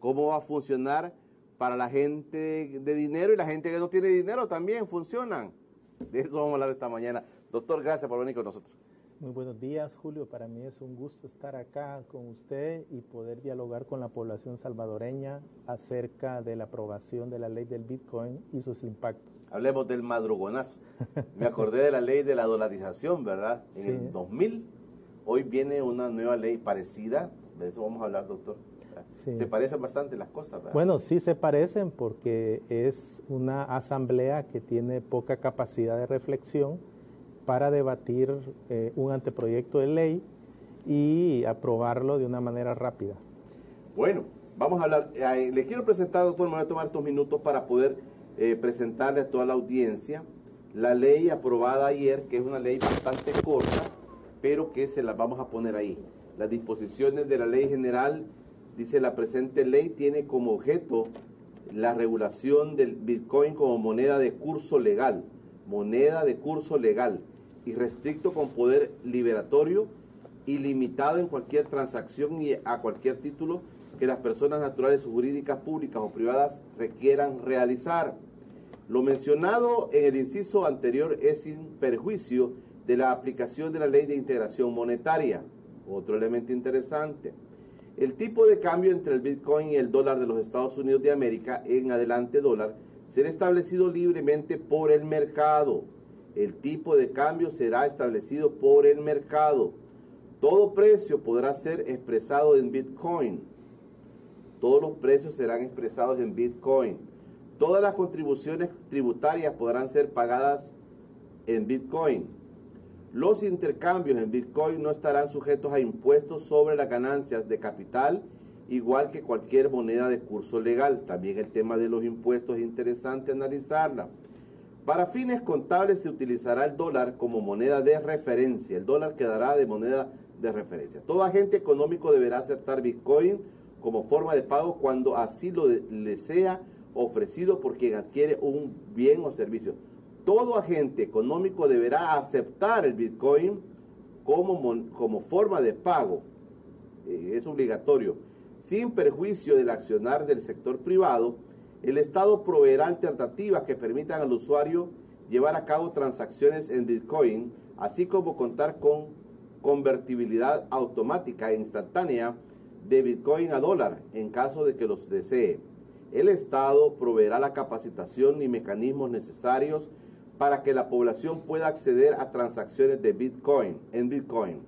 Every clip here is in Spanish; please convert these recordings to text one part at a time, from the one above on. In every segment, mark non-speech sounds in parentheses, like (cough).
cómo va a funcionar para la gente de dinero y la gente que no tiene dinero también funcionan. De eso vamos a hablar esta mañana. Doctor, gracias por venir con nosotros. Muy buenos días, Julio. Para mí es un gusto estar acá con usted y poder dialogar con la población salvadoreña acerca de la aprobación de la ley del Bitcoin y sus impactos. Hablemos del madrugonazo. (laughs) Me acordé de la ley de la dolarización, ¿verdad? En el 2000. Hoy viene una nueva ley parecida. De eso vamos a hablar, doctor. Se parecen bastante las cosas, ¿verdad? Bueno, sí se parecen porque es una asamblea que tiene poca capacidad de reflexión para debatir eh, un anteproyecto de ley y aprobarlo de una manera rápida. Bueno, vamos a hablar. Eh, le quiero presentar, doctor, me voy a tomar estos minutos para poder eh, presentarle a toda la audiencia la ley aprobada ayer, que es una ley bastante corta, pero que se la vamos a poner ahí. Las disposiciones de la ley general dice la presente ley tiene como objeto la regulación del Bitcoin como moneda de curso legal, moneda de curso legal y restricto con poder liberatorio ilimitado en cualquier transacción y a cualquier título que las personas naturales o jurídicas públicas o privadas requieran realizar. Lo mencionado en el inciso anterior es sin perjuicio de la aplicación de la ley de integración monetaria. Otro elemento interesante. El tipo de cambio entre el Bitcoin y el dólar de los Estados Unidos de América, en adelante dólar, será establecido libremente por el mercado. El tipo de cambio será establecido por el mercado. Todo precio podrá ser expresado en Bitcoin. Todos los precios serán expresados en Bitcoin. Todas las contribuciones tributarias podrán ser pagadas en Bitcoin. Los intercambios en Bitcoin no estarán sujetos a impuestos sobre las ganancias de capital, igual que cualquier moneda de curso legal. También el tema de los impuestos es interesante analizarla. Para fines contables se utilizará el dólar como moneda de referencia. El dólar quedará de moneda de referencia. Todo agente económico deberá aceptar Bitcoin como forma de pago cuando así lo le sea ofrecido por quien adquiere un bien o servicio todo agente económico deberá aceptar el Bitcoin como, como forma de pago. Eh, es obligatorio. Sin perjuicio del accionar del sector privado, el Estado proveerá alternativas que permitan al usuario llevar a cabo transacciones en Bitcoin, así como contar con convertibilidad automática e instantánea de Bitcoin a dólar en caso de que los desee. El Estado proveerá la capacitación y mecanismos necesarios para que la población pueda acceder a transacciones de Bitcoin en Bitcoin.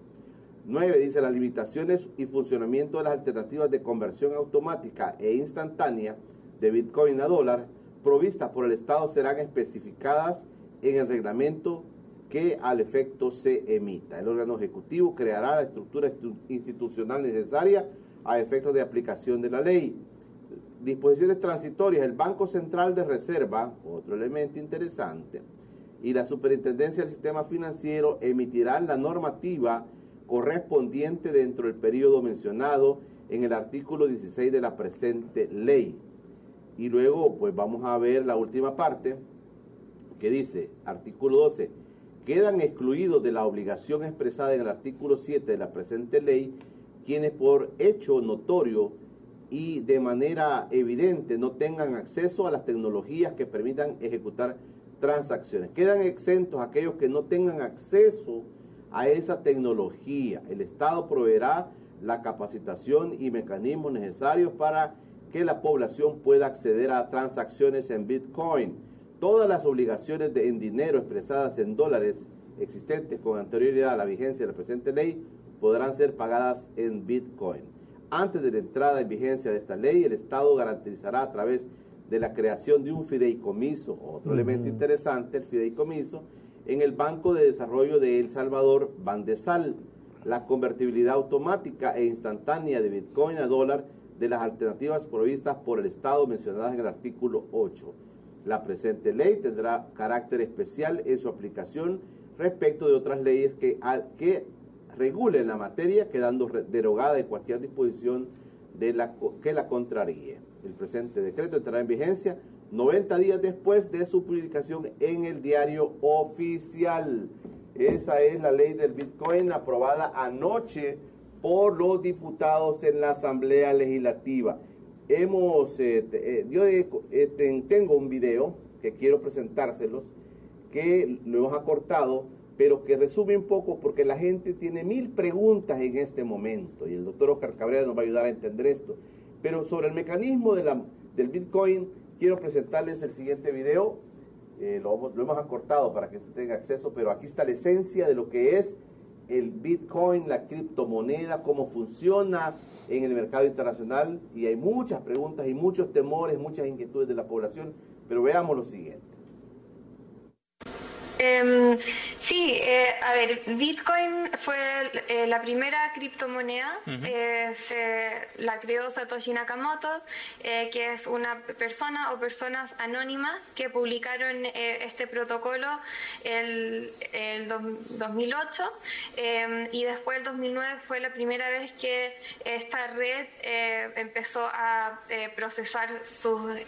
9. Dice las limitaciones y funcionamiento de las alternativas de conversión automática e instantánea de Bitcoin a dólar provistas por el Estado serán especificadas en el reglamento que al efecto se emita. El órgano ejecutivo creará la estructura institucional necesaria a efectos de aplicación de la ley. Disposiciones transitorias. El Banco Central de Reserva, otro elemento interesante, y la Superintendencia del Sistema Financiero emitirán la normativa correspondiente dentro del periodo mencionado en el artículo 16 de la presente ley. Y luego, pues vamos a ver la última parte que dice, artículo 12, quedan excluidos de la obligación expresada en el artículo 7 de la presente ley quienes por hecho notorio y de manera evidente no tengan acceso a las tecnologías que permitan ejecutar transacciones. Quedan exentos aquellos que no tengan acceso a esa tecnología. El Estado proveerá la capacitación y mecanismos necesarios para que la población pueda acceder a transacciones en Bitcoin. Todas las obligaciones de, en dinero expresadas en dólares existentes con anterioridad a la vigencia de la presente ley podrán ser pagadas en Bitcoin. Antes de la entrada en vigencia de esta ley, el Estado garantizará a través de de la creación de un fideicomiso, otro elemento interesante, el fideicomiso, en el Banco de Desarrollo de El Salvador, Bandesal, la convertibilidad automática e instantánea de Bitcoin a dólar de las alternativas provistas por el Estado mencionadas en el artículo 8. La presente ley tendrá carácter especial en su aplicación respecto de otras leyes que, que regulen la materia, quedando derogada de cualquier disposición de la, que la contraríe. El presente decreto entrará en vigencia 90 días después de su publicación en el diario oficial. Esa es la ley del Bitcoin aprobada anoche por los diputados en la Asamblea Legislativa. Hemos, eh, eh, yo eh, tengo un video que quiero presentárselos, que lo hemos acortado, pero que resume un poco porque la gente tiene mil preguntas en este momento y el doctor Oscar Cabrera nos va a ayudar a entender esto. Pero sobre el mecanismo del Bitcoin, quiero presentarles el siguiente video. lo, lo hemos acortado para que se tenga acceso, pero aquí está la esencia de lo que es el Bitcoin, la criptomoneda, cómo funciona en el mercado internacional y hay muchas preguntas y muchos temores, muchas inquietudes de la población, pero veamos lo siguiente. Em, sí, eh, a ver, Bitcoin fue eh, la primera criptomoneda, eh, se la creó Satoshi Nakamoto, que es una persona o personas anónimas que publicaron este protocolo el, el 2008 em, y después el 2009 fue la primera vez que esta red empezó a procesar sus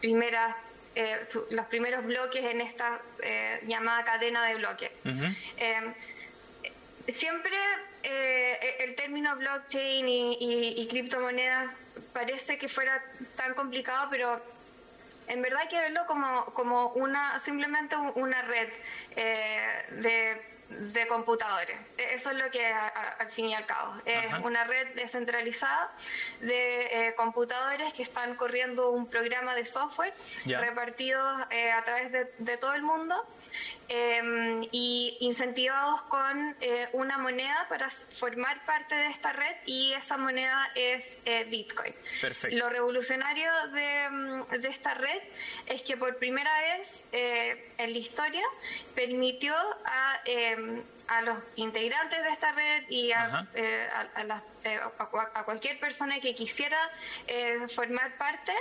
primeras eh, los primeros bloques en esta eh, llamada cadena de bloques. Em, siempre eh, el término blockchain y, criptomonedas parece que fuera tan complicado, pero en verdad hay que verlo como, como una simplemente una red de de computadores. E, eso es lo que al fin y al cabo. Es una red descentralizada de eh, computadores que están corriendo un programa de software repartido eh, a través de, todo el mundo Em, y incentivados con eh, una moneda para formar parte de esta red y esa moneda es eh, Bitcoin. Lo revolucionario de, mm, de, esta red es que por primera vez eh, en la historia permitió a, em, a los integrantes de esta red y a, a, a, cualquier persona que quisiera formar parte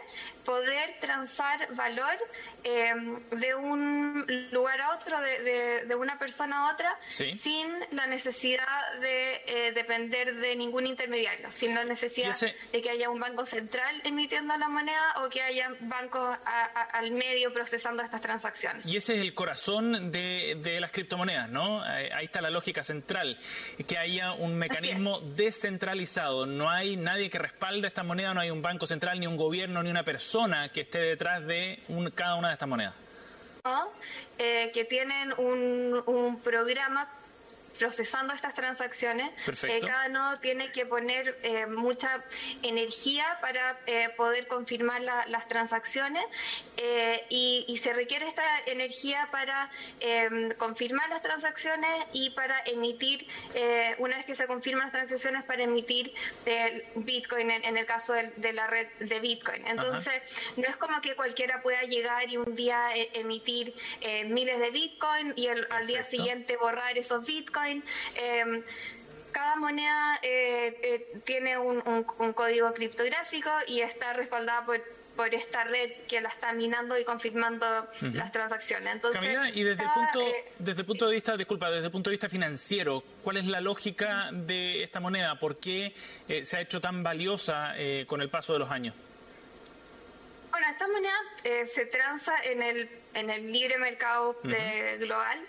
poder transar valor em, de un lugar a otro de, una persona a otra sin la necesidad de eh, depender de ningún intermediario, sin la necesidad de que haya un banco central emitiendo la moneda o que haya bancos al medio procesando estas transacciones. Y ese es el corazón de, las criptomonedas, ¿no? Eh, ahí está la lógica central, que haya un mecanismo descentralizado. No hay nadie que respalde esta moneda, no hay un banco central, ni un gobierno, ni una persona que esté detrás de cada una de estas monedas. Eh, que tienen un, un programa procesando estas transacciones, eh, cada nodo tiene que poner eh, mucha energía para eh, poder confirmar las transacciones y, se requiere esta energía para em, confirmar las transacciones y para emitir, una vez que se confirman las transacciones, para emitir Bitcoin en, el caso de, la red de Bitcoin. Entonces, no es como que cualquiera pueda llegar y un día emitir miles de Bitcoin y al día siguiente borrar esos Bitcoin Em, cada moneda eh, eh, tiene un, código criptográfico y está respaldada por, por esta red que la está minando y confirmando las transacciones. Entonces, y desde el punto eh, desde el punto de vista, disculpa, desde el punto de vista financiero, ¿cuál es la lógica de esta moneda? ¿Por qué se ha hecho tan valiosa con el paso de los años? Bueno, esta moneda se transa en el en el libre mercado global.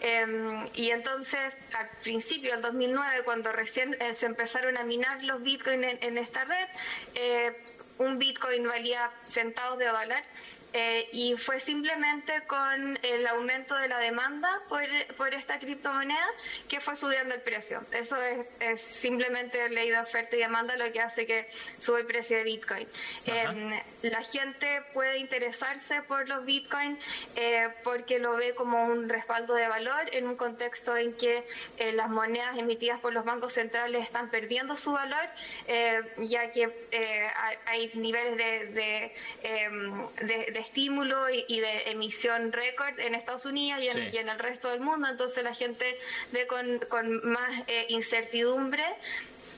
Em, y entonces, al principio del 2009, cuando recién eh, se empezaron a minar los bitcoins en, esta red, eh, un bitcoin valía centavos de dólar eh, y fue simplemente con el aumento de la demanda por, por, esta criptomoneda que fue subiendo el precio. Eso es, simplemente ley de oferta y demanda lo que hace que sube el precio de Bitcoin. Eh, la gente puede interesarse por los Bitcoin eh, porque lo ve como un respaldo de valor en un contexto en que las monedas emitidas por los bancos centrales están perdiendo su valor, ya que hay niveles de, de estímulo y, de emisión récord en Estados Unidos y en, el resto del mundo, entonces la gente ve con, con más eh, incertidumbre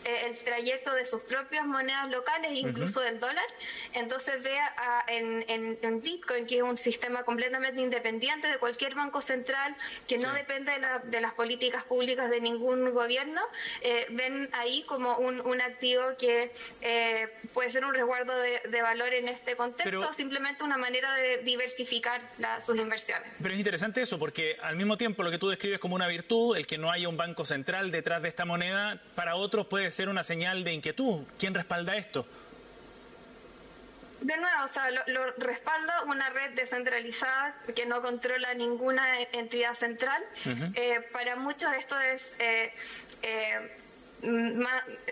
el trayecto de sus propias monedas locales, incluso del dólar. Entonces vea en, en, Bitcoin, que es un sistema completamente independiente de cualquier banco central, que no depende de, las políticas públicas de ningún gobierno, eh, ven ahí como un, un activo que eh, puede ser un resguardo de, valor en este contexto, o simplemente una manera de diversificar sus inversiones. Pero es interesante eso, porque al mismo tiempo lo que tú describes como una virtud, el que no haya un banco central detrás de esta moneda, para otros puede ser una señal de inquietud. ¿Quién respalda esto? De nuevo, o sea, lo, respalda una red descentralizada que no controla ninguna entidad central. Eh, para muchos esto es eh, eh,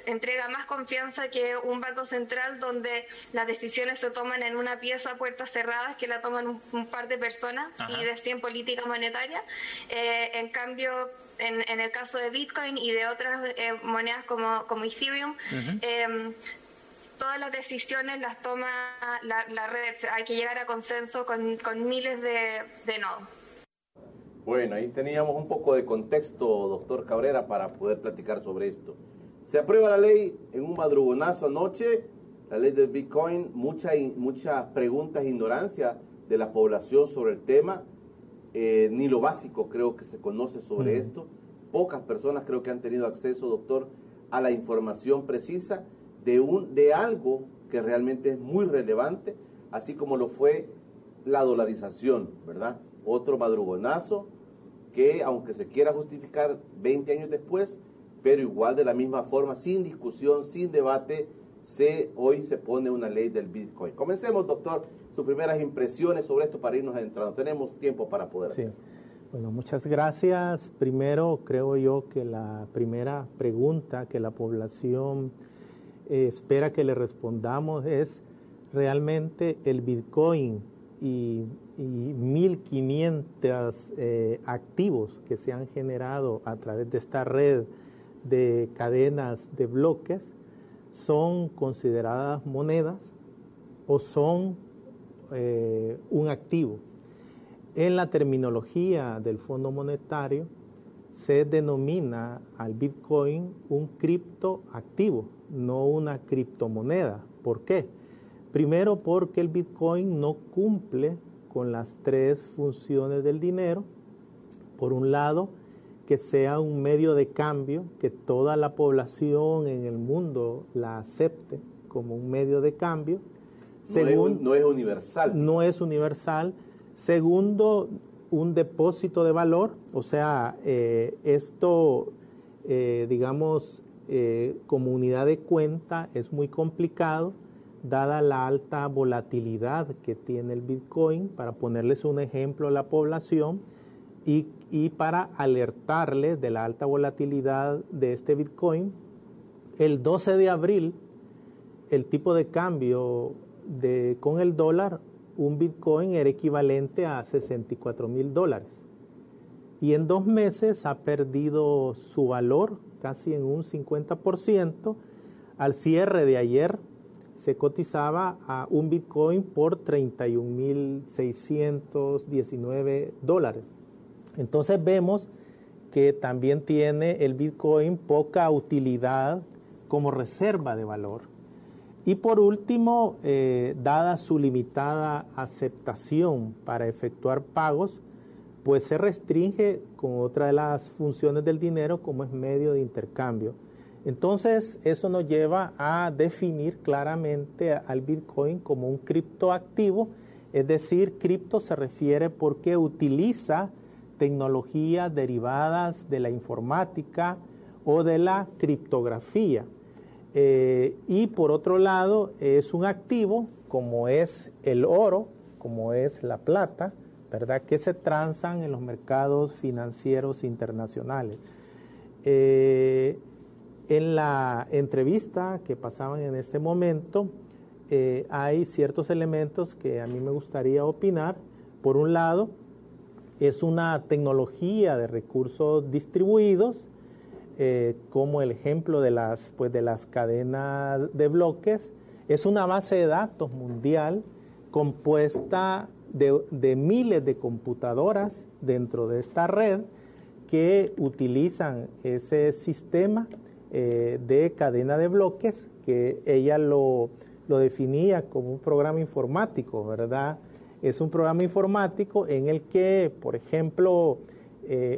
entrega más confianza que un banco central donde las decisiones se toman en una pieza a puertas cerradas que la toman un, par de personas y deciden política monetaria. en cambio, en, el caso de Bitcoin y de otras eh, monedas como, como Ethereum, em, todas las decisiones las toma la, red. Hay que llegar a consenso con, miles de, de, nodos. Bueno, ahí teníamos un poco de contexto, doctor Cabrera, para poder platicar sobre esto. Se aprueba la ley en un madrugonazo anoche, la ley del Bitcoin, muchas muchas preguntas e ignorancia de la población sobre el tema. Eh, ni lo básico creo que se conoce sobre esto. Pocas personas creo que han tenido acceso, doctor, a la información precisa de, un, de algo que realmente es muy relevante, así como lo fue la dolarización, ¿verdad? Otro madrugonazo que, aunque se quiera justificar 20 años después, pero igual de la misma forma, sin discusión, sin debate, se, hoy se pone una ley del Bitcoin. Comencemos, doctor, sus primeras impresiones sobre esto para irnos adentrando. Tenemos tiempo para poder sí. Bueno, muchas gracias. Primero, creo yo que la primera pregunta que la población eh, espera que le respondamos es realmente el Bitcoin y, 1.500 eh, activos que se han generado a través de esta red de cadenas de bloques son consideradas monedas o son eh, un activo. En la terminología del Fondo Monetario se denomina al Bitcoin un criptoactivo, no una criptomoneda. ¿Por qué? Primero porque el Bitcoin no cumple con las tres funciones del dinero. Por un lado, que sea un medio de cambio, que toda la población en el mundo la acepte como un medio de cambio. No, es, universal. No es universal. Segundo, un depósito de valor, o sea, eh, esto, eh, digamos, eh, como unidad de cuenta es muy complicado, dada la alta volatilidad que tiene el Bitcoin, para ponerles un ejemplo a la población, y, para alertarles de la alta volatilidad de este Bitcoin, el 12 de abril el tipo de cambio con el dólar, un Bitcoin era equivalente a 64 mil dólares. Y en dos meses ha perdido su valor casi en un 50%. Al cierre de ayer se cotizaba a un Bitcoin por 31.619 dólares. Entonces vemos que también tiene el Bitcoin poca utilidad como reserva de valor. Y por último, eh, dada su limitada aceptación para efectuar pagos, pues se restringe con otra de las funciones del dinero como es medio de intercambio. Entonces, eso nos lleva a definir claramente al Bitcoin como un criptoactivo, es decir, cripto se refiere porque utiliza tecnologías derivadas de la informática o de la criptografía. Eh, y por otro lado, es un activo como es el oro, como es la plata, ¿verdad? Que se transan en los mercados financieros internacionales. Eh, en la entrevista que pasaban en este momento, eh, hay ciertos elementos que a mí me gustaría opinar. Por un lado, es una tecnología de recursos distribuidos, eh, como el ejemplo de las, pues, de las cadenas de bloques. Es una base de datos mundial compuesta de, miles de computadoras dentro de esta red que utilizan ese sistema eh, de cadena de bloques que ella lo, definía como un programa informático, ¿verdad? Es un programa informático en el que, por ejemplo,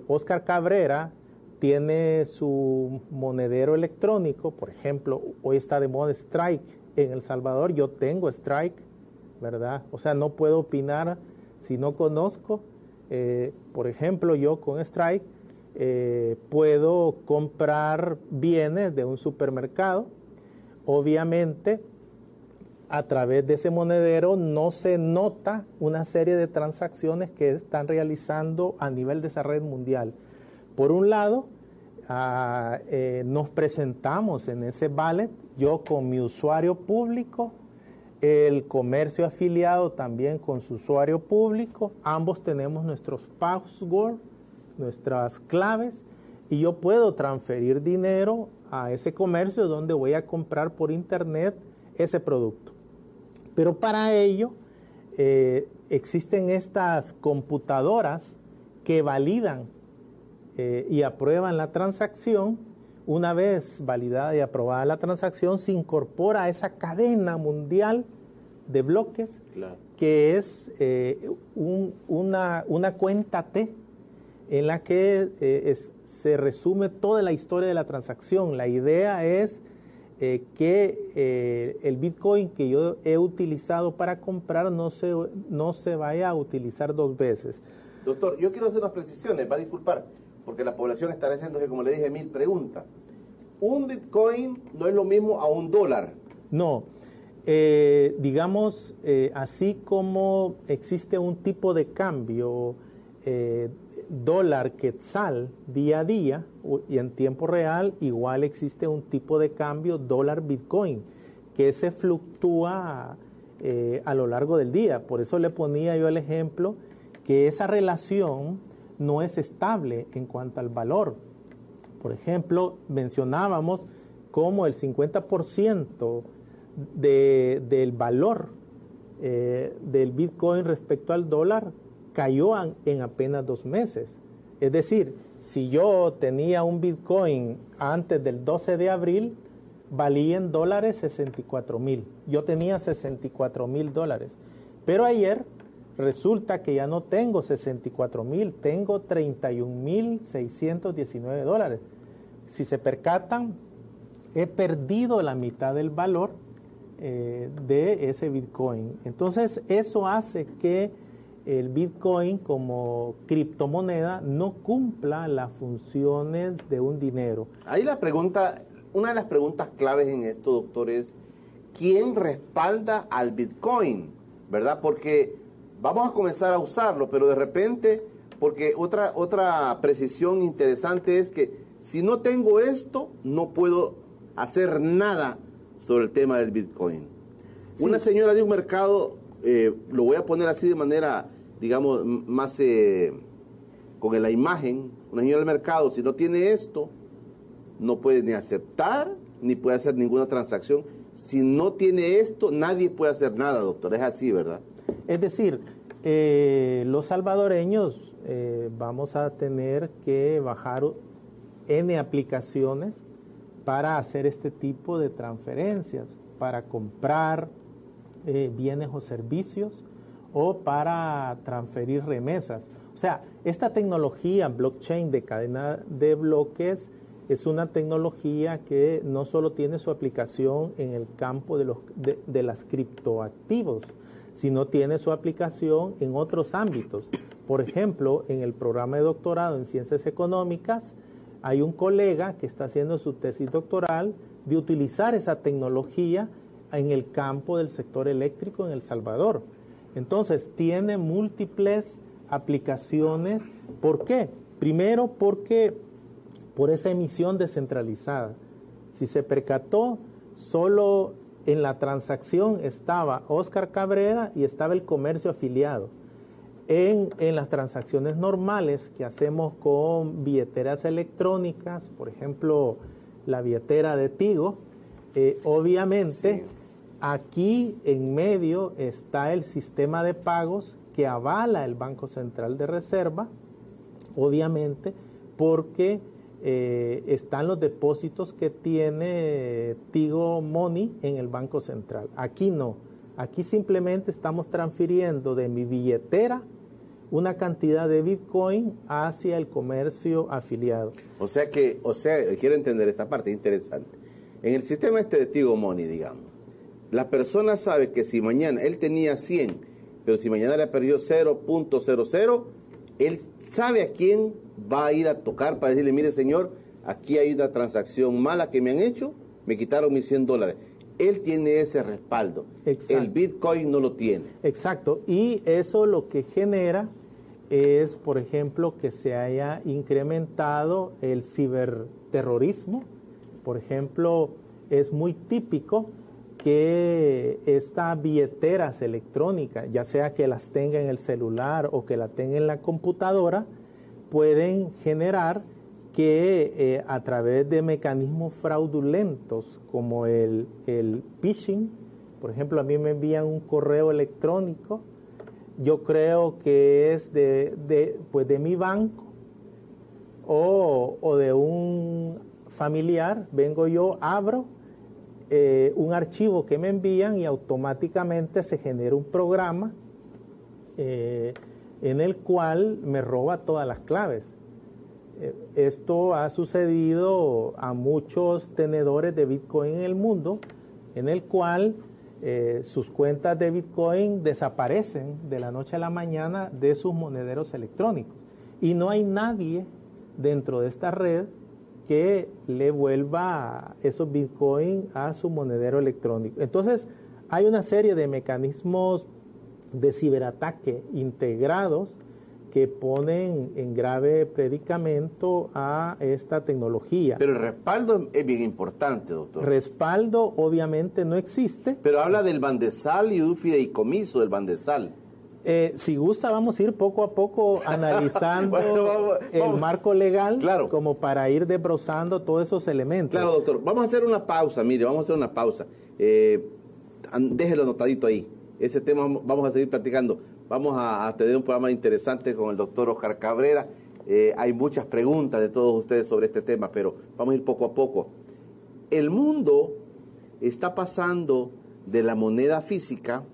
Oscar Cabrera tiene su monedero electrónico, por ejemplo, hoy está de moda Strike en El Salvador, yo tengo Strike, ¿verdad? O sea, no puedo opinar si no conozco. Eh, por ejemplo, yo con Strike eh, puedo comprar bienes de un supermercado. Obviamente, a través de ese monedero no se nota una serie de transacciones que están realizando a nivel de esa red mundial. Por un lado, ah, eh, nos presentamos en ese ballet, yo con mi usuario público, el comercio afiliado también con su usuario público, ambos tenemos nuestros passwords, nuestras claves, y yo puedo transferir dinero a ese comercio donde voy a comprar por internet ese producto. Pero para ello eh, existen estas computadoras que validan eh, y aprueban la transacción, una vez validada y aprobada la transacción, se incorpora a esa cadena mundial de bloques que es eh, una, cuenta T en la que eh, se resume toda la historia de la transacción. La idea es que el Bitcoin que yo he utilizado para comprar no se, no se vaya a utilizar dos veces. Doctor, yo quiero hacer unas precisiones, va a disculpar porque la población está que como le dije, mil preguntas. Un Bitcoin no es lo mismo a un dólar. No. Eh, digamos, eh, así como existe un tipo de cambio eh, dólar quetzal día a día y en tiempo real, igual existe un tipo de cambio dólar Bitcoin que se fluctúa a lo largo del día. Por eso le ponía yo el ejemplo que esa relación no es estable en cuanto al valor. Por ejemplo, mencionábamos cómo el 50% del valor eh, del Bitcoin respecto al dólar cayó en apenas dos meses. Es decir, si yo tenía un Bitcoin antes del 12 de abril, valía en dólares 64 mil. Yo tenía 64 mil dólares. Pero ayer Resulta que ya no tengo 64 mil, tengo 31 mil 619 dólares. Si se percatan, he perdido la mitad del valor eh, de ese Bitcoin. Entonces, eso hace que el Bitcoin como criptomoneda no cumpla las funciones de un dinero. Ahí la pregunta, una de las preguntas claves en esto, doctor, es ¿quién respalda al Bitcoin? ¿Verdad? Porque vamos a comenzar a usarlo, pero de repente, porque otra, otra precisión interesante es que si no tengo esto, no puedo hacer nada sobre el tema del Bitcoin. Una señora de un mercado, eh, lo voy a poner así de manera, digamos, más eh, con la imagen, una señora del mercado, si no tiene esto, no puede ni aceptar ni puede hacer ninguna transacción. Si no tiene esto, nadie puede hacer nada, doctor. Es así, ¿verdad? Es decir, eh, los salvadoreños eh, vamos a tener que bajar N aplicaciones para hacer este tipo de transferencias, para comprar eh, bienes o servicios o para transferir remesas. O sea, esta tecnología blockchain de cadena de bloques es una tecnología que no solo tiene su aplicación en el campo de, los, de, de las criptoactivos, sino tiene su aplicación en otros ámbitos. Por ejemplo, en el programa de doctorado en ciencias económicas, hay un colega que está haciendo su tesis doctoral de utilizar esa tecnología en el campo del sector eléctrico en El Salvador. Entonces, tiene múltiples aplicaciones. ¿Por qué? Primero, porque por esa emisión descentralizada. Si se percató, solo en la transacción estaba Oscar Cabrera y estaba el comercio afiliado. En, las transacciones normales que hacemos con billeteras electrónicas, por ejemplo, la billetera de Tigo, eh, obviamente Aquí en medio está el sistema de pagos que avala el Banco Central de Reserva, obviamente, porque eh, están los depósitos que tiene Tigo Money en el Banco Central. Aquí no. Aquí simplemente estamos transfiriendo de mi billetera una cantidad de Bitcoin hacia el comercio afiliado. O sea que, o sea, quiero entender esta parte interesante. En el sistema este de Tigo Money, digamos, la persona sabe que si mañana él tenía 100, pero si mañana le perdió 0.00, él sabe a quién va a ir a tocar para decirle, mire señor, aquí hay una transacción mala que me han hecho, me quitaron mis 100 dólares. Él tiene ese respaldo. El Bitcoin no lo tiene. Exacto. Y eso lo que genera es, por ejemplo, que se haya incrementado el ciberterrorismo. Por ejemplo, es muy típico que estas billeteras electrónicas, ya sea que las tenga en el celular o que la tenga en la computadora, pueden generar que eh, a través de mecanismos fraudulentos como el, el phishing, por ejemplo, a mí me envían un correo electrónico, yo creo que es de, de, pues de mi banco o, o de un familiar, vengo yo, abro eh, un archivo que me envían y automáticamente se genera un programa eh, en el cual me roba todas las claves. Eh, esto ha sucedido a muchos tenedores de Bitcoin en el mundo, en el cual sus cuentas de Bitcoin desaparecen de la noche a la mañana de sus monederos electrónicos. Y no hay nadie dentro de esta red que le vuelva esos bitcoins a su monedero electrónico. Entonces, hay una serie de mecanismos de ciberataque integrados que ponen en grave predicamento a esta tecnología. Pero el respaldo es bien importante, doctor. Respaldo obviamente no existe. Pero habla del bandesal y un fideicomiso del bandesal. Eh, si gusta, vamos a ir poco a poco (laughs) analizando el marco legal como para ir desbrozando todos esos elementos. Claro, doctor. Vamos a hacer una pausa, mire, vamos a hacer una pausa. Eh, déjelo anotadito ahí. Ese tema vamos a seguir platicando. Vamos a, tener un programa interesante con el doctor Oscar Cabrera. Eh, hay muchas preguntas de todos ustedes sobre este tema, pero vamos a ir poco a poco. El mundo está pasando de la moneda física,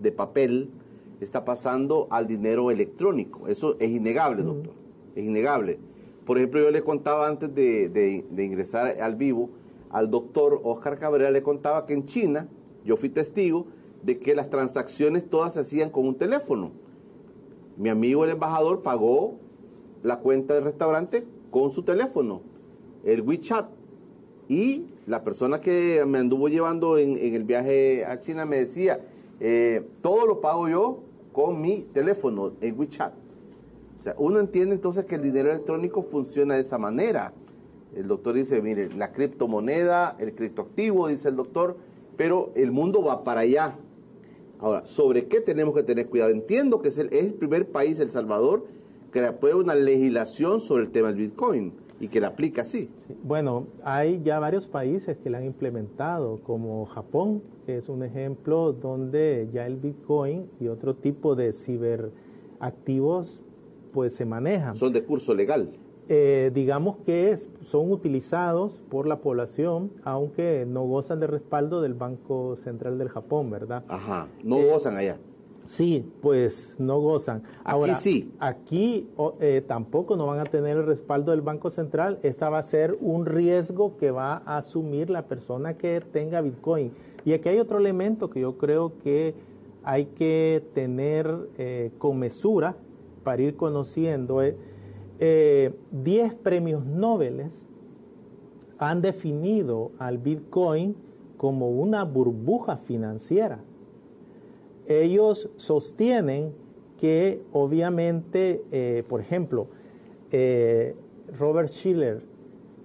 de papel, está pasando al dinero electrónico. Eso es innegable, doctor. Es innegable. Por ejemplo, yo le contaba antes de, ingresar al vivo, al doctor Oscar Cabrera le contaba que en China, yo fui testigo de que las transacciones todas se hacían con un teléfono. Mi amigo el embajador pagó la cuenta del restaurante con su teléfono, el WeChat. Y la persona que me anduvo llevando en, el viaje a China me decía, eh, todo lo pago yo con mi teléfono en WeChat. O sea, uno entiende entonces que el dinero electrónico funciona de esa manera. El doctor dice, mire, la criptomoneda, el criptoactivo, dice el doctor, pero el mundo va para allá. Ahora, ¿sobre qué tenemos que tener cuidado? Entiendo que es el, primer país, El Salvador, que aprueba una legislación sobre el tema del Bitcoin y que la aplica así. Bueno, hay ya varios países que la han implementado, como Japón, que es un ejemplo donde ya el Bitcoin y otro tipo de ciberactivos pues se manejan. Son de curso legal. Eh, digamos que son utilizados por la población, aunque no gozan de respaldo del Banco Central del Japón, ¿verdad? Ajá, no gozan allá. Sí, pues no gozan. Ahora, aquí sí. Aquí eh, tampoco no van a tener el respaldo del Banco Central. Esta va a ser un riesgo que va a asumir la persona que tenga Bitcoin. Y aquí hay otro elemento que yo creo que hay que tener eh, con mesura para ir conociendo. 10 eh, premios Nobel han definido al Bitcoin como una burbuja financiera ellos sostienen que obviamente, eh, por ejemplo, eh, Robert Schiller,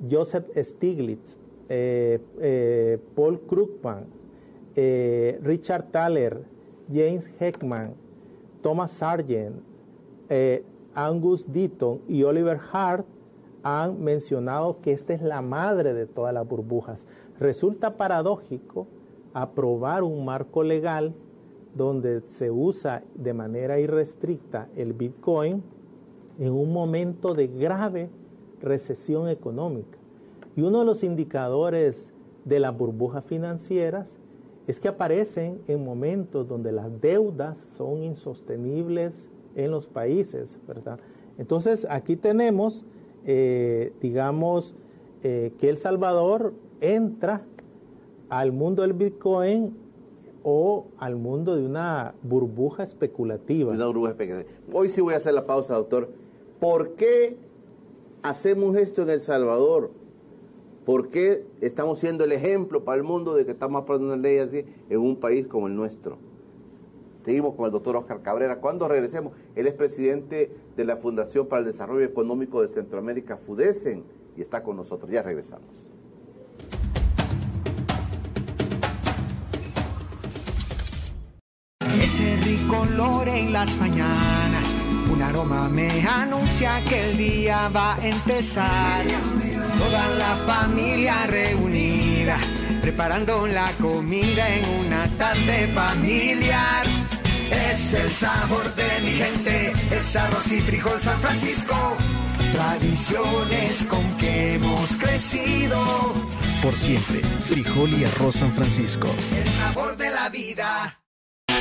Joseph Stiglitz, eh, Paul Krugman, Richard Thaler, James Heckman, Thomas Sargent, Angus Deaton y Oliver Hart han mencionado que esta es la madre de todas las burbujas. Resulta paradójico aprobar un marco legal donde se usa de manera irrestricta el Bitcoin en un momento de grave recesión económica. Y uno de los indicadores de las burbujas financieras es que aparecen en momentos donde las deudas son insostenibles en los países, ¿verdad? Entonces aquí tenemos, eh, digamos, eh, que El Salvador entra al mundo del Bitcoin o al mundo de una burbuja especulativa. Una burbuja especulativa. Hoy sí voy a hacer la pausa, doctor. ¿Por qué hacemos esto en El Salvador? ¿Por qué estamos siendo el ejemplo para el mundo de que estamos aprobando una ley así en un país como el nuestro? Seguimos con el doctor Oscar Cabrera. Cuando regresemos, él es presidente de la Fundación para el Desarrollo Económico de Centroamérica, FUDESEN, y está con nosotros. Ya regresamos. Olor en las mañanas, un aroma me anuncia que el día va a empezar. Toda la familia reunida, preparando la comida en una tarde familiar. Es el sabor de mi gente, es arroz y frijol San Francisco. Tradiciones con que hemos crecido. Por siempre, frijol y arroz San Francisco. El sabor de la vida.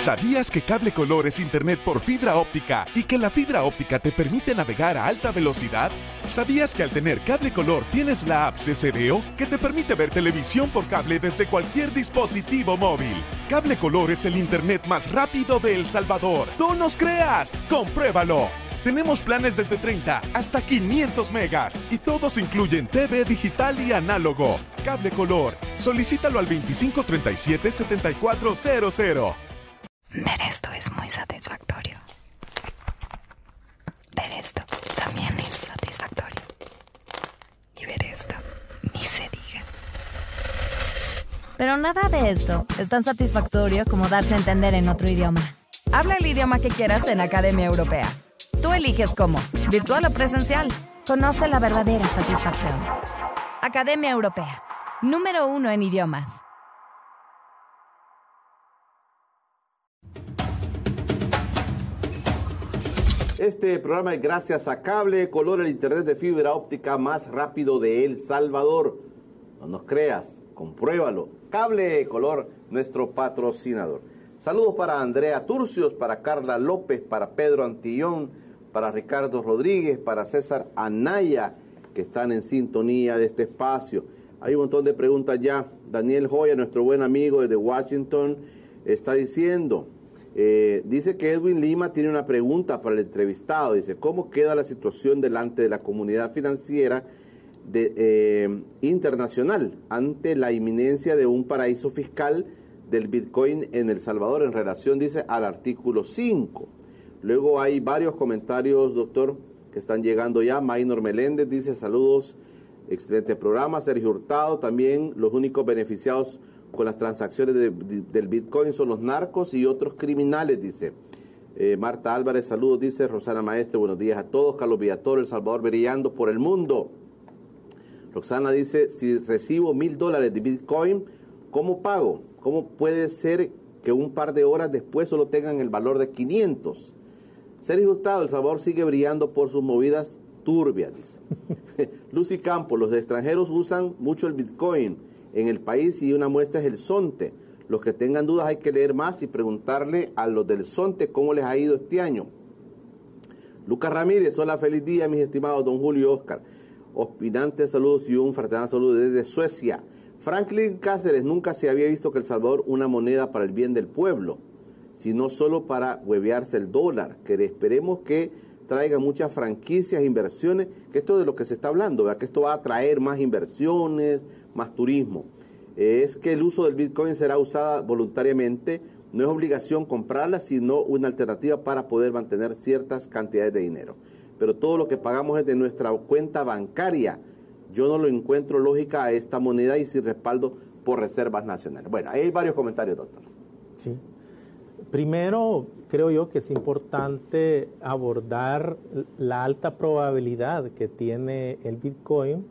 ¿Sabías que Cable Color es Internet por fibra óptica y que la fibra óptica te permite navegar a alta velocidad? ¿Sabías que al tener Cable Color tienes la app CCBO que te permite ver televisión por cable desde cualquier dispositivo móvil? Cable Color es el Internet más rápido de El Salvador. ¡No nos creas! ¡Compruébalo! Tenemos planes desde 30 hasta 500 megas y todos incluyen TV digital y análogo. Cable Color. Solicítalo al 2537-7400. Ver esto es muy satisfactorio. Ver esto también es satisfactorio. Y ver esto ni se diga. Pero nada de esto es tan satisfactorio como darse a entender en otro idioma. Habla el idioma que quieras en Academia Europea. Tú eliges cómo, virtual o presencial. Conoce la verdadera satisfacción. Academia Europea, número uno en idiomas. Este programa es gracias a Cable Color, el internet de fibra óptica más rápido de El Salvador. No nos creas, compruébalo. Cable Color, nuestro patrocinador. Saludos para Andrea Turcios, para Carla López, para Pedro Antillón, para Ricardo Rodríguez, para César Anaya, que están en sintonía de este espacio. Hay un montón de preguntas ya. Daniel Joya, nuestro buen amigo desde Washington, está diciendo, eh, dice que Edwin Lima tiene una pregunta para el entrevistado. Dice, ¿cómo queda la situación delante de la comunidad financiera eh, internacional ante la inminencia de un paraíso fiscal del Bitcoin en El Salvador en relación, dice, al artículo 5? Luego hay varios comentarios, doctor, que están llegando ya. Maynor Meléndez dice, saludos, excelente programa. Sergio Hurtado, también los únicos beneficiados con las transacciones de- de- del Bitcoin son los narcos y otros criminales, dice. Eh, Marta Álvarez, saludos, dice Rosana Maestre, buenos días a todos. Carlos Villatoro, El Salvador brillando por el mundo. Roxana dice, si recibo mil dólares de Bitcoin, ¿cómo pago? ¿Cómo puede ser que un par de horas después solo tengan el valor de 500? Sergio Hurtado, El Salvador sigue brillando por sus movidas turbias, dice. (laughs) Lucy Campos, los extranjeros usan mucho el Bitcoin en el país y una muestra es el Sonte. Los que tengan dudas hay que leer más y preguntarle a los del Sonte cómo les ha ido este año. Lucas Ramírez, hola, feliz día, mis estimados don Julio y Oscar. Opinantes saludos y un fraternal saludo desde Suecia. Franklin Cáceres, nunca se había visto que El Salvador una moneda para el bien del pueblo, sino solo para huevearse el dólar, que esperemos que traiga muchas franquicias, inversiones, que esto de lo que se está hablando, ¿verdad? que esto va a traer más inversiones, más turismo. Es que el uso del Bitcoin será usada voluntariamente, no es obligación comprarla, sino una alternativa para poder mantener ciertas cantidades de dinero. Pero todo lo que pagamos es de nuestra cuenta bancaria. Yo no lo encuentro lógica a esta moneda y sin respaldo por reservas nacionales. Bueno, hay varios comentarios, doctor. Sí. Primero, creo yo que es importante abordar la alta probabilidad que tiene el Bitcoin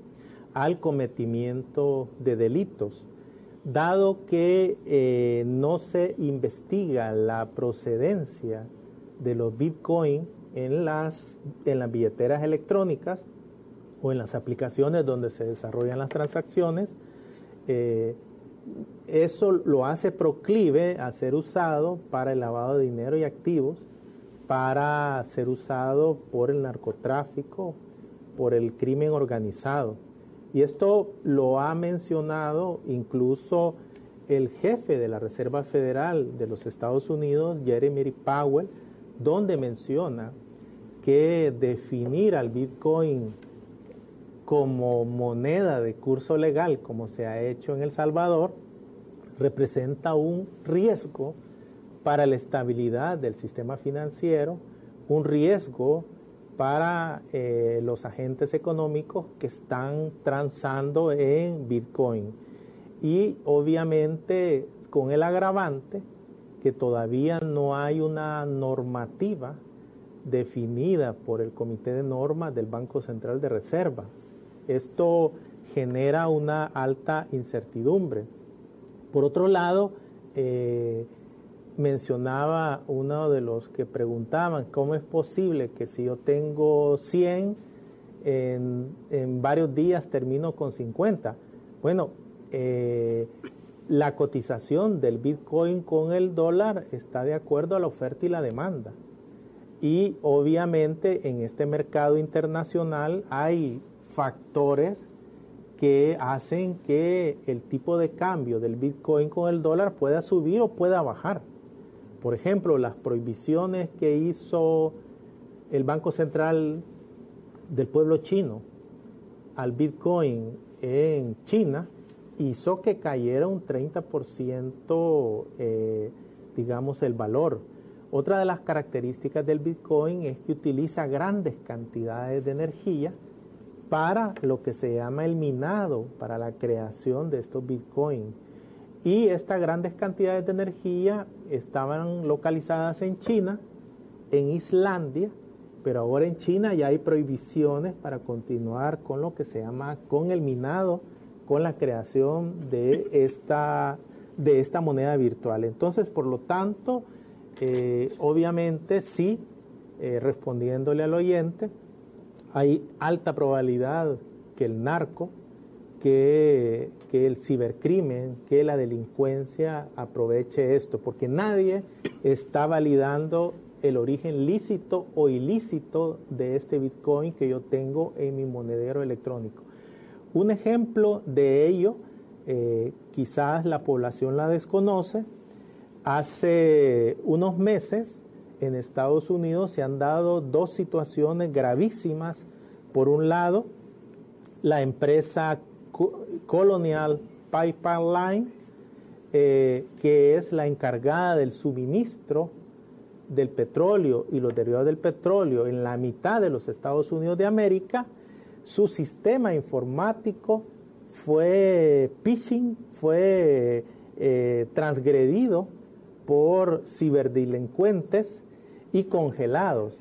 al cometimiento de delitos. dado que eh, no se investiga la procedencia de los bitcoins en las, en las billeteras electrónicas o en las aplicaciones donde se desarrollan las transacciones, eh, eso lo hace proclive a ser usado para el lavado de dinero y activos, para ser usado por el narcotráfico, por el crimen organizado. Y esto lo ha mencionado incluso el jefe de la Reserva Federal de los Estados Unidos, Jeremy Powell, donde menciona que definir al Bitcoin como moneda de curso legal, como se ha hecho en El Salvador, representa un riesgo para la estabilidad del sistema financiero, un riesgo para eh, los agentes económicos que están transando en Bitcoin. Y obviamente con el agravante que todavía no hay una normativa definida por el Comité de Normas del Banco Central de Reserva. Esto genera una alta incertidumbre. Por otro lado, eh, mencionaba uno de los que preguntaban cómo es posible que si yo tengo 100, en, varios días termino con 50. Bueno, eh, la cotización del Bitcoin con el dólar está de acuerdo a la oferta y la demanda. Y obviamente en este mercado internacional hay factores que hacen que el tipo de cambio del Bitcoin con el dólar pueda subir o pueda bajar. Por ejemplo, las prohibiciones que hizo el Banco Central del pueblo chino al Bitcoin en China hizo que cayera un 30%, eh, digamos, el valor. Otra de las características del Bitcoin es que utiliza grandes cantidades de energía para lo que se llama el minado, para la creación de estos Bitcoin. Y estas grandes cantidades de energía estaban localizadas en China, en Islandia, pero ahora en China ya hay prohibiciones para continuar con lo que se llama con el minado, con la creación de esta, de esta moneda virtual. Entonces, por lo tanto, eh, obviamente sí, eh, respondiéndole al oyente, hay alta probabilidad que el narco que, el cibercrimen, que la delincuencia aproveche esto, porque nadie está validando el origen lícito o ilícito de este Bitcoin que yo tengo en mi monedero electrónico. Un ejemplo de ello, eh, quizás la población la desconoce, hace unos meses en Estados Unidos se han dado dos situaciones gravísimas. Por un lado, la empresa Colonial Pipeline, eh, que es la encargada del suministro del petróleo y los derivados del petróleo en la mitad de los Estados Unidos de América, su sistema informático fue phishing, fue eh, transgredido por ciberdelincuentes y congelados.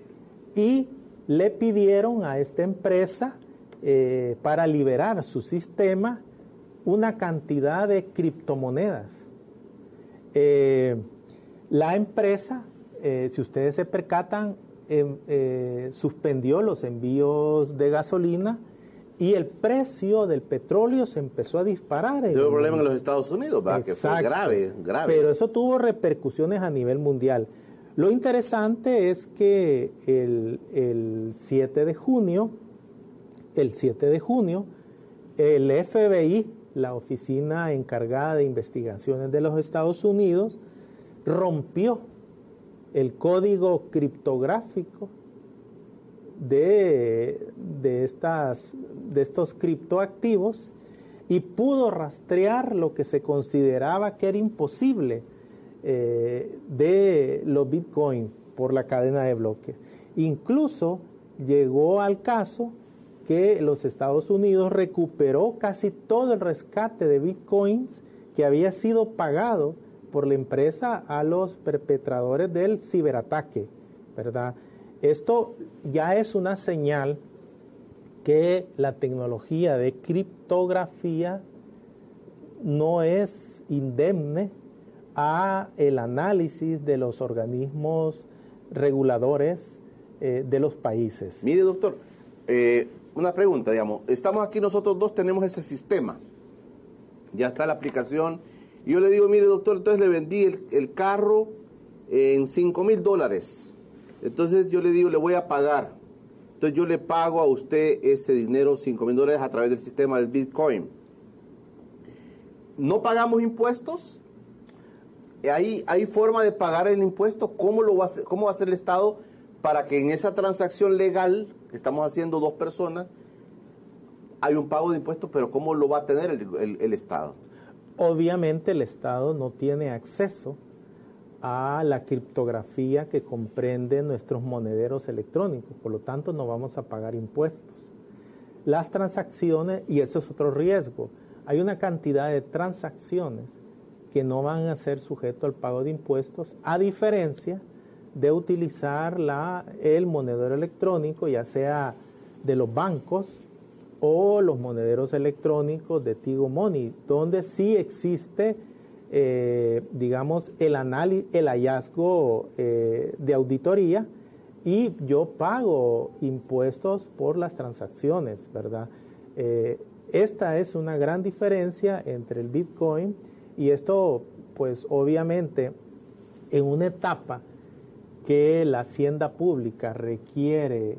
Y le pidieron a esta empresa eh, para liberar su sistema una cantidad de criptomonedas. Eh, la empresa, eh, si ustedes se percatan, em, suspendió los envíos de gasolina y el precio del petróleo se empezó a disparar. Tuvo un problema en los Estados Unidos, que fue grave, grave. Pero eso tuvo repercusiones a nivel mundial. Lo interesante es que el, el 7 de junio el 7 de junio, el FBI, la oficina encargada de investigaciones de los Estados Unidos, rompió el código criptográfico de, estas, de estos criptoactivos y pudo rastrear lo que se consideraba que era imposible eh, de los bitcoins por la cadena de bloques. Incluso llegó al caso que los Estados Unidos recuperó casi todo el rescate de bitcoins que había sido pagado por la empresa a los perpetradores del ciberataque, ¿verdad? Esto ya es una señal que la tecnología de criptografía no es indemne a el análisis de los organismos reguladores eh, de los países. Mire, doctor, eh, una pregunta, digamos, estamos aquí nosotros dos, tenemos ese sistema, ya está la aplicación, y yo le digo, mire, doctor, entonces le vendí el, carro en 5 mil dólares, entonces yo le digo, le voy a pagar, entonces yo le pago a usted ese dinero, 5 mil dólares, a través del sistema del Bitcoin. ¿No pagamos impuestos? ¿Hay, ¿Hay forma de pagar el impuesto? ¿Cómo, lo va a hacer, ¿Cómo va a hacer el Estado para que en esa transacción legal estamos haciendo dos personas, hay un pago de impuestos, pero ¿cómo lo va a tener el, el, el Estado? Obviamente el Estado no tiene acceso a la criptografía que comprende nuestros monederos electrónicos, por lo tanto no vamos a pagar impuestos. Las transacciones, y eso es otro riesgo, hay una cantidad de transacciones que no van a ser sujetos al pago de impuestos, a diferencia de utilizar la, el monedero electrónico, ya sea de los bancos o los monederos electrónicos de Tigo Money, donde sí existe, eh, digamos, el, el hallazgo eh, de auditoría y yo pago impuestos por las transacciones, ¿verdad? Eh, esta es una gran diferencia entre el Bitcoin y esto, pues obviamente, en una etapa que la hacienda pública requiere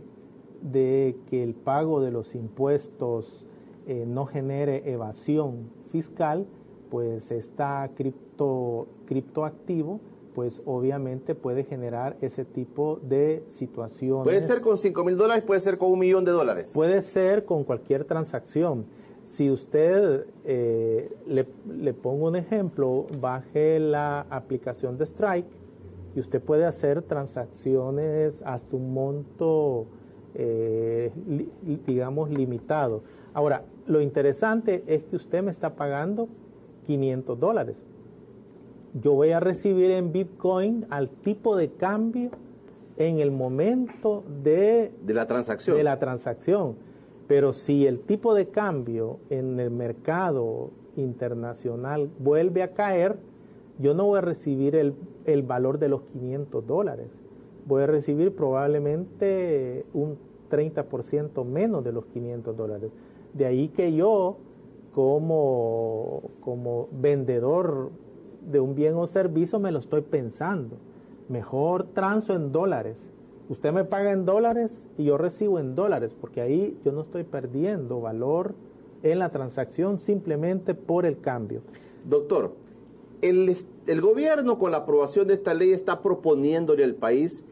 de que el pago de los impuestos eh, no genere evasión fiscal, pues está cripto, criptoactivo, pues obviamente puede generar ese tipo de situaciones. Puede ser con 5 mil dólares, puede ser con un millón de dólares. Puede ser con cualquier transacción. Si usted, eh, le, le pongo un ejemplo, baje la aplicación de Strike y usted puede hacer transacciones hasta un monto, eh, li, digamos, limitado. Ahora, lo interesante es que usted me está pagando 500 dólares. Yo voy a recibir en Bitcoin al tipo de cambio en el momento de, de la transacción. De la transacción. Pero si el tipo de cambio en el mercado internacional vuelve a caer, yo no voy a recibir el, el, valor de los 500 dólares. Voy a recibir probablemente un 30% menos de los 500 dólares. De ahí que yo, como, como vendedor de un bien o servicio, me lo estoy pensando. Mejor transo en dólares. Usted me paga en dólares y yo recibo en dólares, porque ahí yo no estoy perdiendo valor en la transacción simplemente por el cambio. Doctor, el, gobierno con la aprobación de esta ley está proponiéndole al país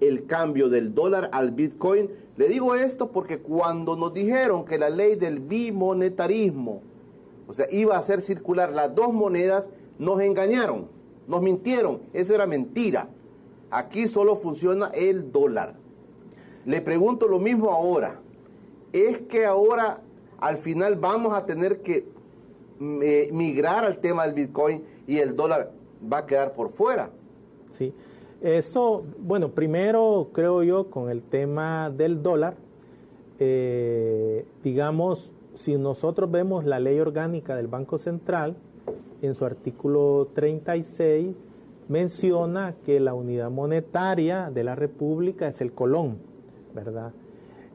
el cambio del dólar al Bitcoin. Le digo esto porque cuando nos dijeron que la ley del bimonetarismo, o sea, iba a hacer circular las dos monedas, nos engañaron, nos mintieron, eso era mentira. Aquí solo funciona el dólar. Le pregunto lo mismo ahora. ¿Es que ahora al final vamos a tener que eh, migrar al tema del Bitcoin y el dólar va a quedar por fuera? Sí. Eso, bueno, primero creo yo con el tema del dólar, eh, digamos, si nosotros vemos la ley orgánica del Banco Central, en su artículo 36 menciona que la unidad monetaria de la República es el colón, ¿verdad?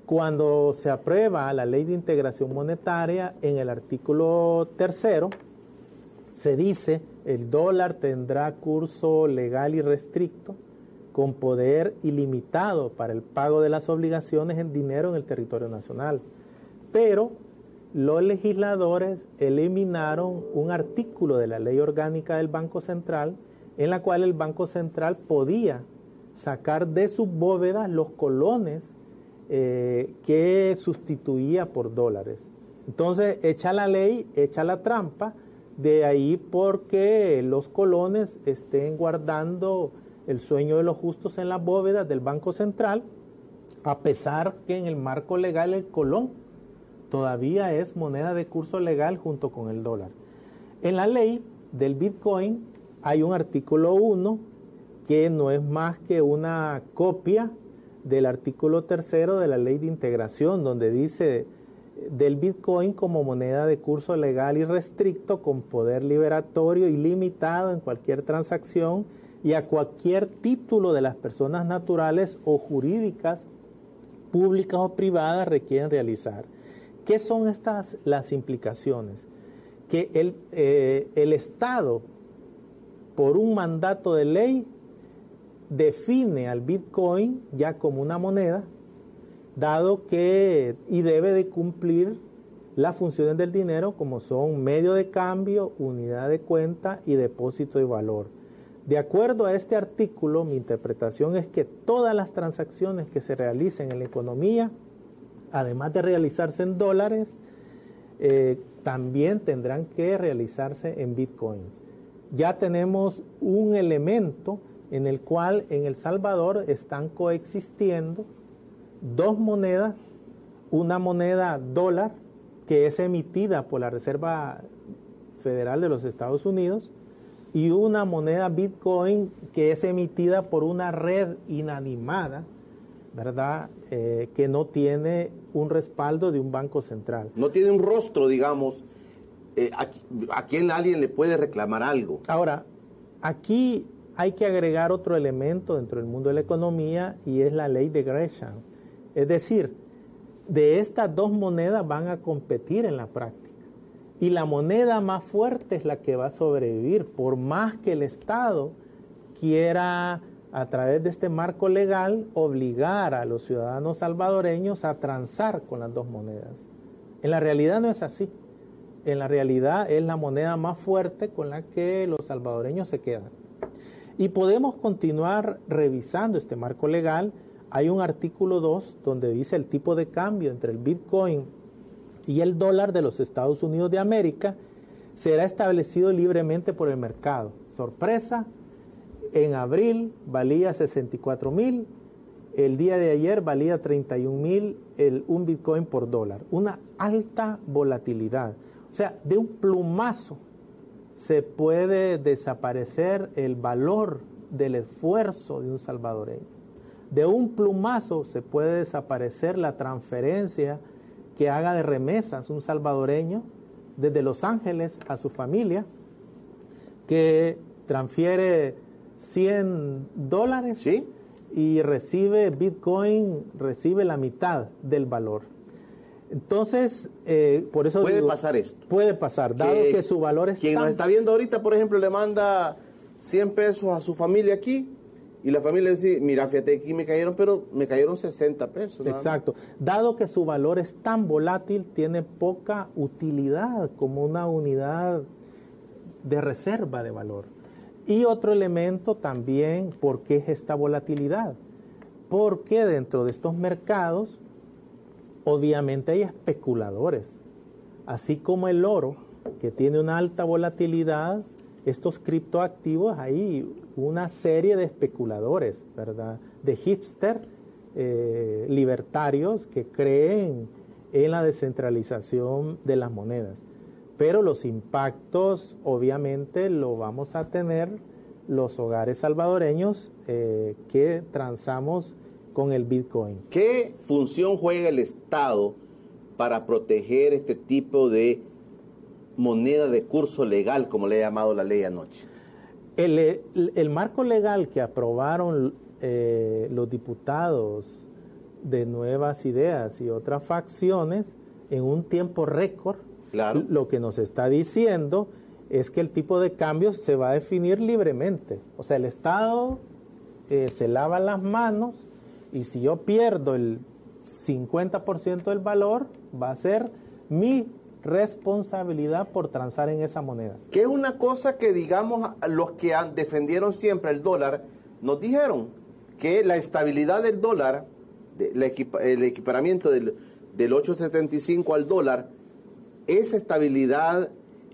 Cuando se aprueba la ley de integración monetaria, en el artículo tercero, se dice el dólar tendrá curso legal y restricto con poder ilimitado para el pago de las obligaciones en dinero en el territorio nacional. Pero los legisladores eliminaron un artículo de la ley orgánica del Banco Central en la cual el Banco Central podía sacar de sus bóvedas los colones eh, que sustituía por dólares. Entonces, echa la ley, echa la trampa, de ahí porque los colones estén guardando el sueño de los justos en las bóvedas del Banco Central, a pesar que en el marco legal el colón todavía es moneda de curso legal junto con el dólar. En la ley del Bitcoin hay un artículo 1 que no es más que una copia del artículo tercero de la ley de integración, donde dice del Bitcoin como moneda de curso legal y restricto con poder liberatorio ilimitado en cualquier transacción y a cualquier título de las personas naturales o jurídicas, públicas o privadas requieren realizar. ¿Qué son estas las implicaciones? Que el, eh, el Estado, por un mandato de ley, define al Bitcoin ya como una moneda, dado que y debe de cumplir las funciones del dinero como son medio de cambio, unidad de cuenta y depósito de valor. De acuerdo a este artículo, mi interpretación es que todas las transacciones que se realicen en la economía, además de realizarse en dólares, eh, también tendrán que realizarse en bitcoins. Ya tenemos un elemento en el cual en El Salvador están coexistiendo dos monedas, una moneda dólar que es emitida por la Reserva Federal de los Estados Unidos y una moneda Bitcoin que es emitida por una red inanimada, ¿verdad? Eh, que no tiene un respaldo de un banco central. No tiene un rostro, digamos, eh, a, a quien alguien le puede reclamar algo. Ahora, aquí hay que agregar otro elemento dentro del mundo de la economía y es la ley de Gresham. Es decir, de estas dos monedas van a competir en la práctica. Y la moneda más fuerte es la que va a sobrevivir, por más que el Estado quiera, a través de este marco legal, obligar a los ciudadanos salvadoreños a transar con las dos monedas. En la realidad no es así. En la realidad es la moneda más fuerte con la que los salvadoreños se quedan. Y podemos continuar revisando este marco legal. Hay un artículo 2 donde dice el tipo de cambio entre el Bitcoin y el dólar de los Estados Unidos de América será establecido libremente por el mercado. Sorpresa, en abril valía 64 mil, el día de ayer valía 31 mil un Bitcoin por dólar. Una alta volatilidad. O sea, de un plumazo se puede desaparecer el valor del esfuerzo de un salvadoreño. De un plumazo se puede desaparecer la transferencia que haga de remesas un salvadoreño desde Los Ángeles a su familia, que transfiere 100 dólares y recibe Bitcoin, recibe la mitad del valor. Entonces, eh, por eso... Puede pasar esto. Puede pasar, dado que, su valor es... Quien nos está viendo ahorita, por ejemplo, le manda 100 pesos a su familia aquí y la familia dice, mira, fíjate, aquí me cayeron, pero me cayeron 60 pesos. Exacto. Dado que su valor es tan volátil, tiene poca utilidad como una unidad de reserva de valor. Y otro elemento también, ¿por qué es esta volatilidad? Porque dentro de estos mercados Obviamente hay especuladores, así como el oro, que tiene una alta volatilidad, estos criptoactivos, hay una serie de especuladores, ¿verdad? De hipster eh, libertarios que creen en la descentralización de las monedas. Pero los impactos, obviamente, lo vamos a tener los hogares salvadoreños eh, que transamos con el Bitcoin. ¿Qué función juega el Estado para proteger este tipo de moneda de curso legal, como le ha llamado la ley anoche? El, marco legal que aprobaron eh, los diputados de Nuevas Ideas y otras facciones en un tiempo récord, claro. lo que nos está diciendo es que el tipo de cambio se va a definir libremente. O sea, el Estado eh, se lava las manos y si yo pierdo el 50% del valor, va a ser mi responsabilidad por transar en esa moneda. Que es una cosa que, digamos, los que defendieron siempre el dólar, nos dijeron que la estabilidad del dólar, el equiparamiento del, del 8.75 al dólar, esa estabilidad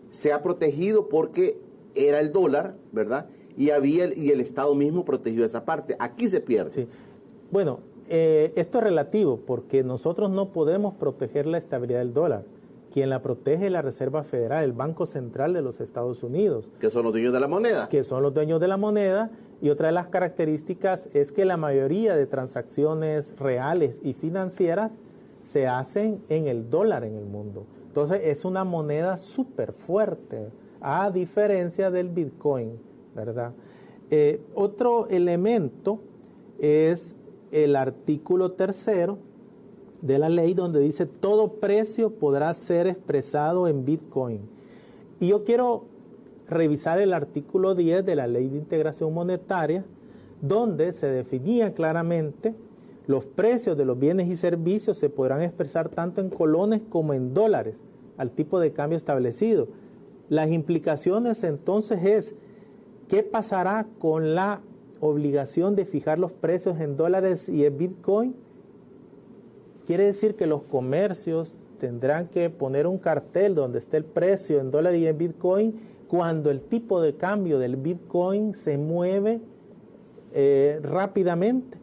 se ha protegido porque era el dólar, ¿verdad? Y había y el Estado mismo protegió esa parte. Aquí se pierde. Sí. Bueno, eh, esto es relativo porque nosotros no podemos proteger la estabilidad del dólar. Quien la protege es la Reserva Federal, el Banco Central de los Estados Unidos. Que son los dueños de la moneda. Que son los dueños de la moneda. Y otra de las características es que la mayoría de transacciones reales y financieras se hacen en el dólar en el mundo. Entonces es una moneda súper fuerte, a diferencia del Bitcoin, ¿verdad? Eh, otro elemento es el artículo tercero de la ley donde dice todo precio podrá ser expresado en Bitcoin. Y yo quiero revisar el artículo 10 de la ley de integración monetaria donde se definía claramente los precios de los bienes y servicios se podrán expresar tanto en colones como en dólares al tipo de cambio establecido. Las implicaciones entonces es qué pasará con la obligación de fijar los precios en dólares y en Bitcoin. Quiere decir que los comercios tendrán que poner un cartel donde esté el precio en dólares y en Bitcoin cuando el tipo de cambio del Bitcoin se mueve eh, rápidamente.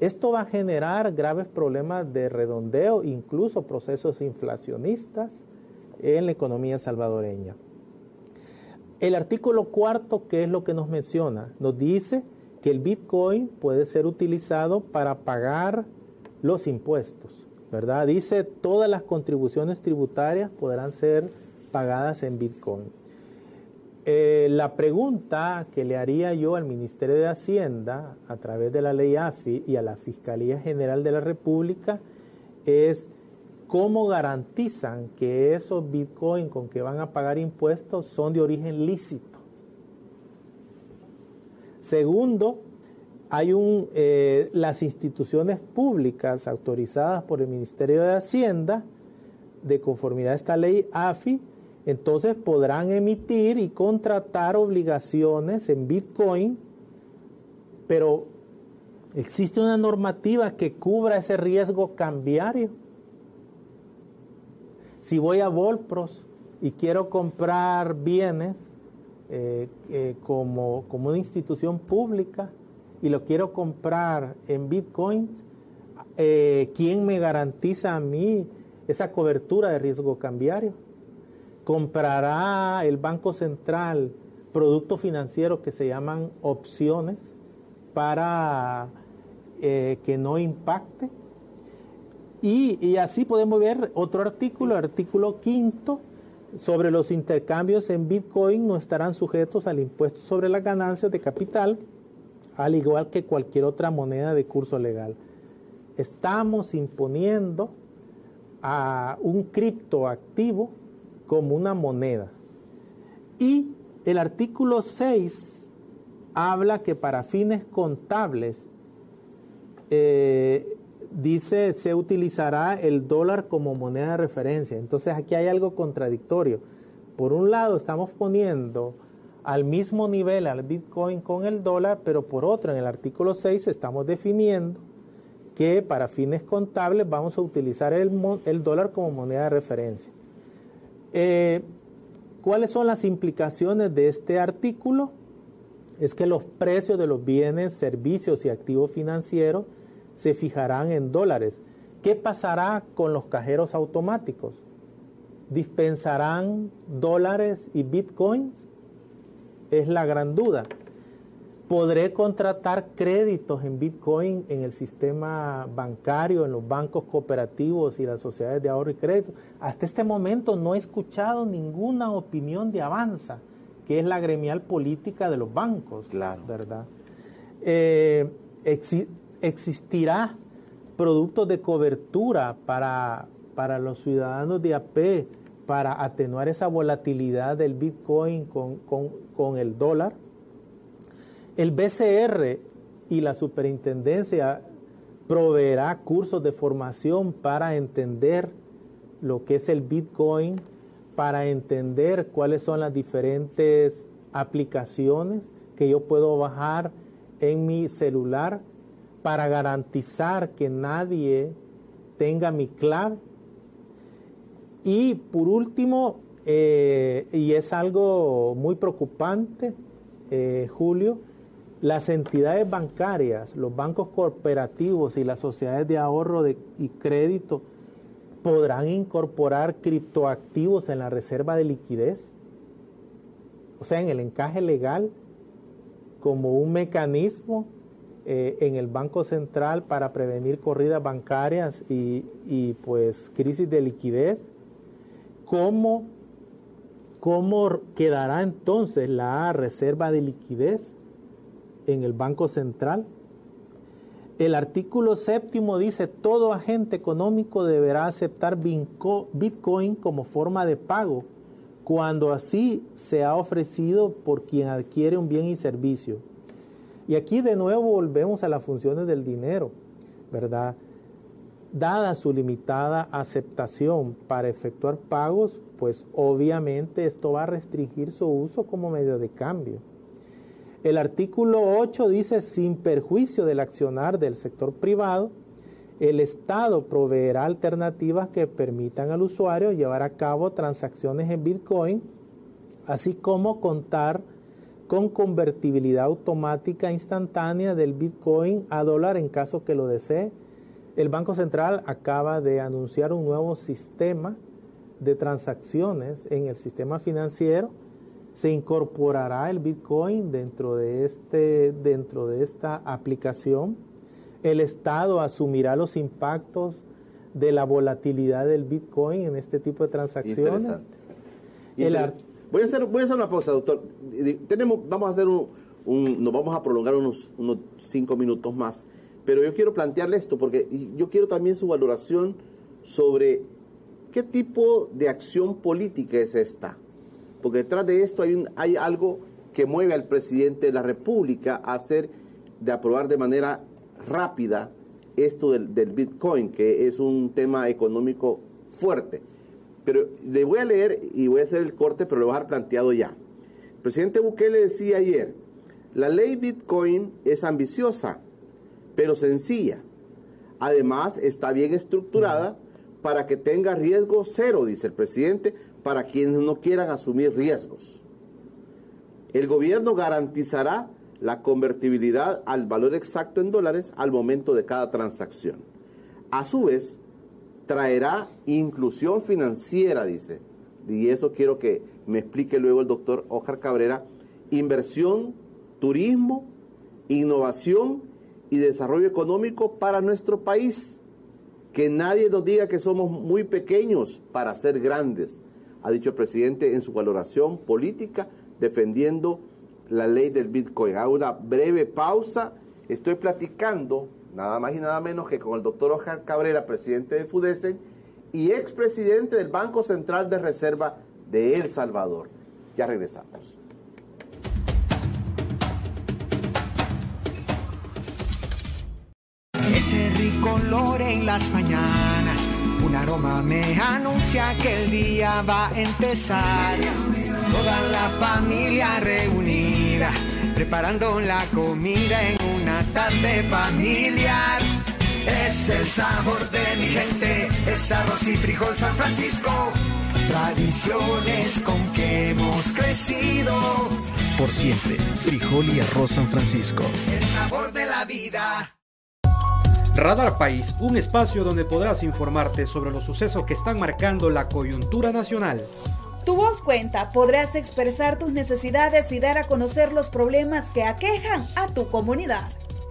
Esto va a generar graves problemas de redondeo, incluso procesos inflacionistas en la economía salvadoreña. El artículo cuarto, ¿qué es lo que nos menciona? Nos dice que el Bitcoin puede ser utilizado para pagar los impuestos, ¿verdad? Dice todas las contribuciones tributarias podrán ser pagadas en Bitcoin. Eh, la pregunta que le haría yo al Ministerio de Hacienda a través de la ley AFI y a la Fiscalía General de la República es cómo garantizan que esos bitcoins con que van a pagar impuestos son de origen lícito. Segundo, hay un, eh, las instituciones públicas autorizadas por el Ministerio de Hacienda, de conformidad a esta ley AFI, entonces podrán emitir y contratar obligaciones en Bitcoin, pero existe una normativa que cubra ese riesgo cambiario. Si voy a Volpros y quiero comprar bienes eh, eh, como, como una institución pública y lo quiero comprar en Bitcoin, eh, ¿quién me garantiza a mí esa cobertura de riesgo cambiario? comprará el Banco Central productos financieros que se llaman opciones para eh, que no impacte. Y, así podemos ver otro artículo, artículo quinto, sobre los intercambios en Bitcoin no estarán sujetos al impuesto sobre las ganancias de capital, al igual que cualquier otra moneda de curso legal. Estamos imponiendo a un criptoactivo como una moneda. Y el artículo 6 habla que para fines contables, eh, dice, se utilizará el dólar como moneda de referencia. Entonces aquí hay algo contradictorio. Por un lado estamos poniendo al mismo nivel al Bitcoin con el dólar, pero por otro, en el artículo 6 estamos definiendo que para fines contables vamos a utilizar el, dólar como moneda de referencia. Eh, ¿Cuáles son las implicaciones de este artículo? Es que los precios de los bienes, servicios y activos financieros se fijarán en dólares. ¿Qué pasará con los cajeros automáticos? ¿Dispensarán dólares y bitcoins? Es la gran duda podré contratar créditos en Bitcoin en el sistema bancario, en los bancos cooperativos y las sociedades de ahorro y crédito. Hasta este momento no he escuchado ninguna opinión de Avanza, que es la gremial política de los bancos, claro. ¿verdad? Eh, existirá productos de cobertura para, para los ciudadanos de AP para atenuar esa volatilidad del Bitcoin con, con el dólar el BCR y la superintendencia proveerá cursos de formación para entender lo que es el Bitcoin, para entender cuáles son las diferentes aplicaciones que yo puedo bajar en mi celular para garantizar que nadie tenga mi clave. Y por último, eh, y es algo muy preocupante, eh, Julio, las entidades bancarias, los bancos cooperativos y las sociedades de ahorro y crédito podrán incorporar criptoactivos en la reserva de liquidez, o sea, en el encaje legal, como un mecanismo eh, en el Banco Central para prevenir corridas bancarias y, y pues crisis de liquidez, ¿cómo, ¿cómo quedará entonces la reserva de liquidez en el Banco Central? El artículo séptimo dice, todo agente económico deberá aceptar Bitcoin como forma de pago cuando así se ha ofrecido por quien adquiere un bien y servicio. Y aquí de nuevo volvemos a las funciones del dinero, ¿verdad? Dada su limitada aceptación para efectuar pagos, pues obviamente esto va a restringir su uso como medio de cambio. El artículo 8 dice, sin perjuicio del accionar del sector privado, el Estado proveerá alternativas que permitan al usuario llevar a cabo transacciones en Bitcoin, así como contar con convertibilidad automática instantánea del Bitcoin a dólar en caso que lo desee. El Banco Central acaba de anunciar un nuevo sistema de transacciones en el sistema financiero se incorporará el Bitcoin dentro de, este, dentro de esta aplicación. El Estado asumirá los impactos de la volatilidad del Bitcoin en este tipo de transacciones. Interesante. voy, a hacer, voy a hacer una pausa, doctor. Tenemos, vamos a hacer un, nos vamos a prolongar unos, unos cinco minutos más, pero yo quiero plantearle esto porque yo quiero también su valoración sobre qué tipo de acción política es esta porque detrás de esto hay, hay algo que mueve al presidente de la República a hacer, de aprobar de manera rápida esto del, Bitcoin, que es un tema económico fuerte. Pero le voy a leer y voy a hacer el corte, pero lo voy a dejar planteado ya. El presidente Bukele decía ayer, la ley Bitcoin es ambiciosa, pero sencilla. Además, está bien estructurada para que tenga riesgo cero, dice el presidente, para quienes no quieran asumir riesgos. El gobierno garantizará la convertibilidad al valor exacto en dólares al momento de cada transacción. A su vez, traerá inclusión financiera, dice, y eso quiero que me explique luego el doctor Oscar Cabrera, inversión, turismo, innovación y desarrollo económico para nuestro país. Que nadie nos diga que somos muy pequeños para ser grandes ha dicho el presidente en su valoración política defendiendo la ley del Bitcoin. Hago una breve pausa. Estoy platicando nada más y nada menos que con el doctor Oscar Cabrera, presidente de FUDESEN y expresidente del Banco Central de Reserva de El Salvador. Ya regresamos. Olor en las mañanas un aroma me anuncia que el día va a empezar. Toda la familia reunida, preparando la comida en una tarde familiar. Es el sabor de mi gente, es arroz y frijol San Francisco. Tradiciones con que hemos crecido. Por siempre, frijol y arroz San Francisco. El sabor de la vida. Radar País, un espacio donde podrás informarte sobre los sucesos que están marcando la coyuntura nacional. Tu voz cuenta, podrás expresar tus necesidades y dar a conocer los problemas que aquejan a tu comunidad.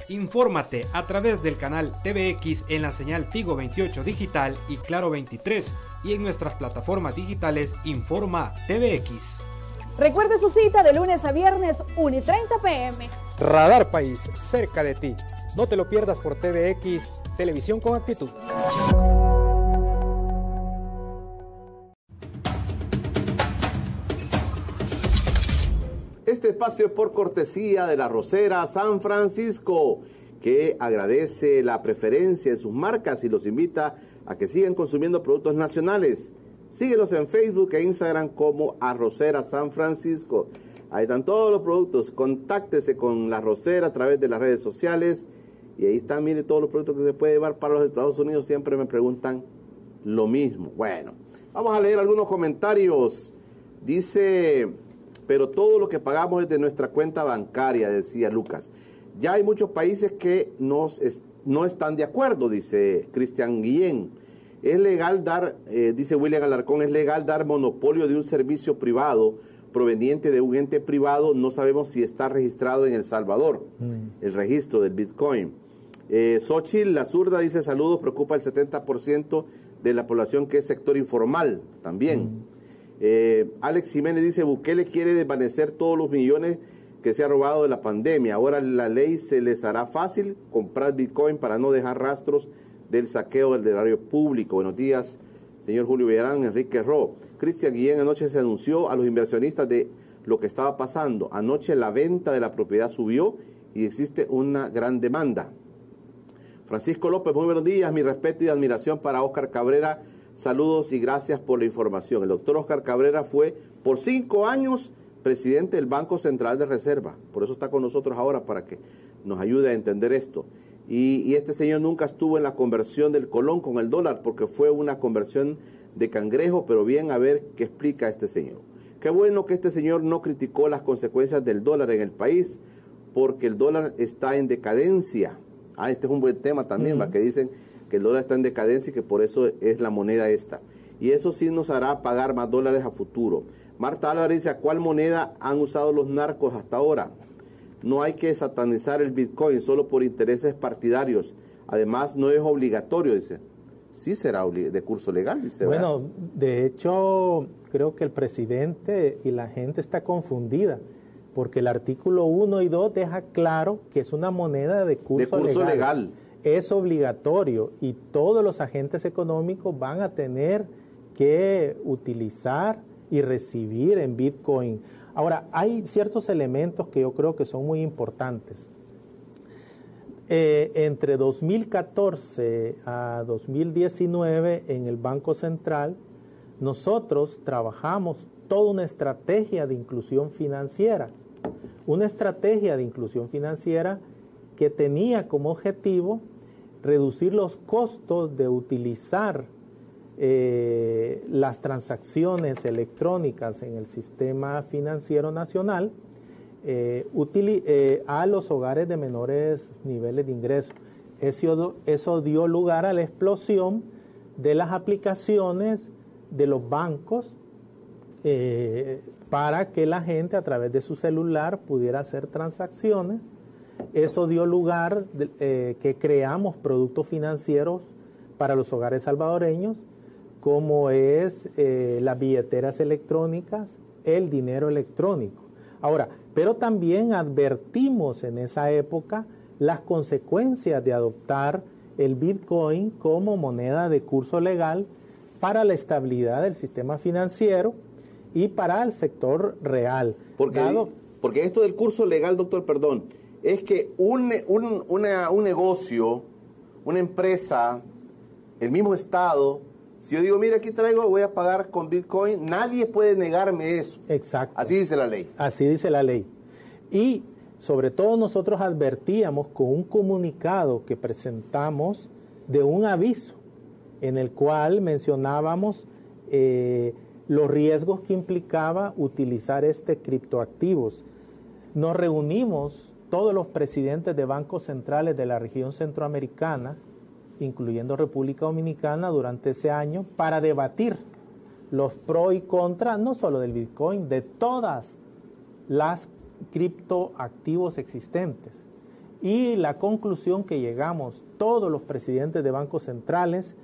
Infórmate a través del canal TVX en la señal Tigo 28 Digital y Claro 23 y en nuestras plataformas digitales Informa TVX. Recuerde su cita de lunes a viernes 1 y 30 pm. Radar País, cerca de ti. No te lo pierdas por TVX, Televisión con Actitud. Este espacio es por cortesía de la Rosera San Francisco, que agradece la preferencia de sus marcas y los invita a que sigan consumiendo productos nacionales. Síguelos en Facebook e Instagram como Arrocera San Francisco. Ahí están todos los productos. Contáctese con la Rosera a través de las redes sociales y ahí están, mire, todos los productos que se puede llevar para los Estados Unidos. Siempre me preguntan lo mismo. Bueno, vamos a leer algunos comentarios. Dice, pero todo lo que pagamos es de nuestra cuenta bancaria, decía Lucas. Ya hay muchos países que nos no están de acuerdo, dice Cristian Guillén. Es legal dar, eh, dice William Alarcón, es legal dar monopolio de un servicio privado proveniente de un ente privado, no sabemos si está registrado en El Salvador, el registro del Bitcoin. Eh, Xochitl, la zurda, dice saludos, preocupa el 70% de la población que es sector informal también. Eh, Alex Jiménez dice, Bukele quiere desvanecer todos los millones que se ha robado de la pandemia. Ahora la ley se les hará fácil comprar Bitcoin para no dejar rastros del saqueo del erario público. Buenos días, señor Julio Villarán, Enrique Ro. Cristian Guillén anoche se anunció a los inversionistas de lo que estaba pasando. Anoche la venta de la propiedad subió y existe una gran demanda. Francisco López, muy buenos días, mi respeto y admiración para Oscar Cabrera. Saludos y gracias por la información. El doctor Oscar Cabrera fue por cinco años presidente del Banco Central de Reserva. Por eso está con nosotros ahora para que nos ayude a entender esto. Y, y, este señor nunca estuvo en la conversión del colón con el dólar porque fue una conversión de cangrejo, pero bien a ver qué explica este señor. Qué bueno que este señor no criticó las consecuencias del dólar en el país porque el dólar está en decadencia. Ah, este es un buen tema también, ¿va? que dicen que el dólar está en decadencia y que por eso es la moneda esta. Y eso sí nos hará pagar más dólares a futuro. Marta Álvarez dice, ¿a cuál moneda han usado los narcos hasta ahora? No hay que satanizar el Bitcoin solo por intereses partidarios. Además, no es obligatorio, dice. Sí será de curso legal, dice. Bueno, de hecho, creo que el presidente y la gente está confundida porque el artículo 1 y 2 deja claro que es una moneda de curso, de curso legal. Es obligatorio y todos los agentes económicos van a tener que utilizar y recibir en Bitcoin. Ahora, hay ciertos elementos que yo creo que son muy importantes. Eh, entre 2014 a 2019 en el Banco Central, nosotros trabajamos toda una estrategia de inclusión financiera una estrategia de inclusión financiera que tenía como objetivo reducir los costos de utilizar eh, las transacciones electrónicas en el sistema financiero nacional eh, eh, a los hogares de menores niveles de ingreso. Eso, eso dio lugar a la explosión de las aplicaciones de los bancos para que la gente a través de su celular pudiera hacer transacciones. Eso dio lugar eh, que creamos productos financieros para los hogares salvadoreños, como es eh, las billeteras electrónicas, el dinero electrónico. Ahora, pero también advertimos en esa época las consecuencias de adoptar el Bitcoin como moneda de curso legal para la estabilidad del sistema financiero y para el sector real. Porque, porque esto del curso legal, doctor, perdón, es que un, un, negocio, una empresa, el mismo Estado, si yo digo, mira, aquí traigo, voy a pagar con Bitcoin, nadie puede negarme eso. Exacto. Así dice la ley. Así dice la ley. Y sobre todo nosotros advertíamos con un comunicado que presentamos de un aviso en el cual mencionábamos eh, los riesgos que implicaba utilizar este criptoactivos. Nos reunimos todos los presidentes de bancos centrales de la región centroamericana, incluyendo República Dominicana, durante ese año para debatir los pros y contras, no solo del Bitcoin, de todas las criptoactivos existentes. Y la conclusión que llegamos todos los presidentes de bancos centrales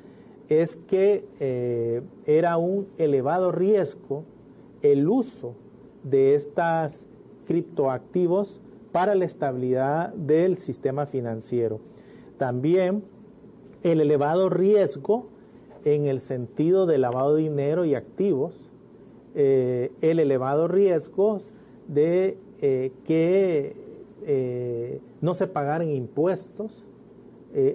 es que eh, era un elevado riesgo el uso de estos criptoactivos para la estabilidad del sistema financiero. También el elevado riesgo en el sentido de lavado de dinero y activos, eh, el elevado riesgo de eh, que no se pagaran impuestos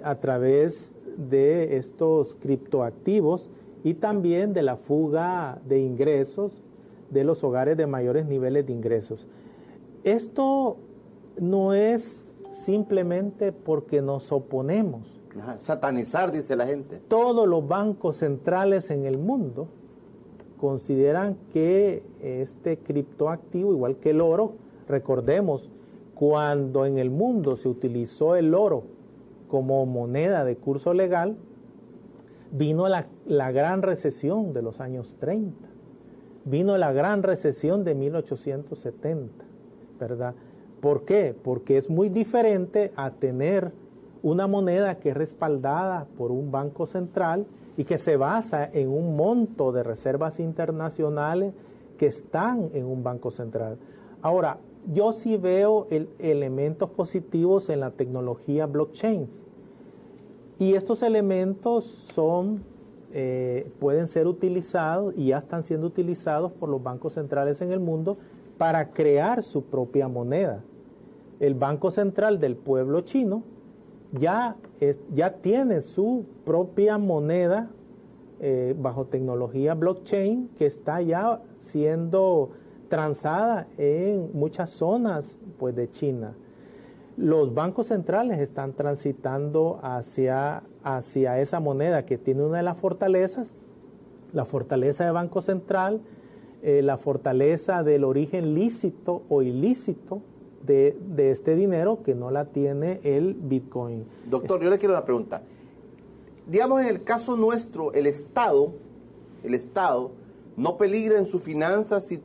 a través de estos criptoactivos y también de la fuga de ingresos de los hogares de mayores niveles de ingresos. Esto no es simplemente porque nos oponemos. satanizar, dice la gente. Todos los bancos centrales en el mundo consideran que este criptoactivo, igual que el oro, recordemos, cuando en el mundo se utilizó el oro como moneda de curso legal, vino la, gran recesión de los años 30. vino la gran recesión de 1870, ¿verdad? ¿Por qué? Porque es muy diferente a tener una moneda que es respaldada por un banco central y que se basa en un monto de reservas internacionales que están en un banco central. Ahora, yo sí veo elementos positivos en la tecnología blockchain. Y estos elementos son, eh, pueden ser utilizados y ya están siendo utilizados por los bancos centrales en el mundo para crear su propia moneda. El Banco Central del pueblo chino ya, ya tiene su propia moneda eh, bajo tecnología blockchain que está ya siendo transada en muchas zonas pues, de China. Los bancos centrales están transitando hacia, hacia esa moneda que tiene una de las fortalezas, la fortaleza de Banco Central, eh, la fortaleza del origen lícito o ilícito de, de, este dinero que no la tiene el Bitcoin. Doctor, yo le quiero una pregunta. Digamos, en el caso nuestro, el Estado, el Estado no peligra en sus finanzas si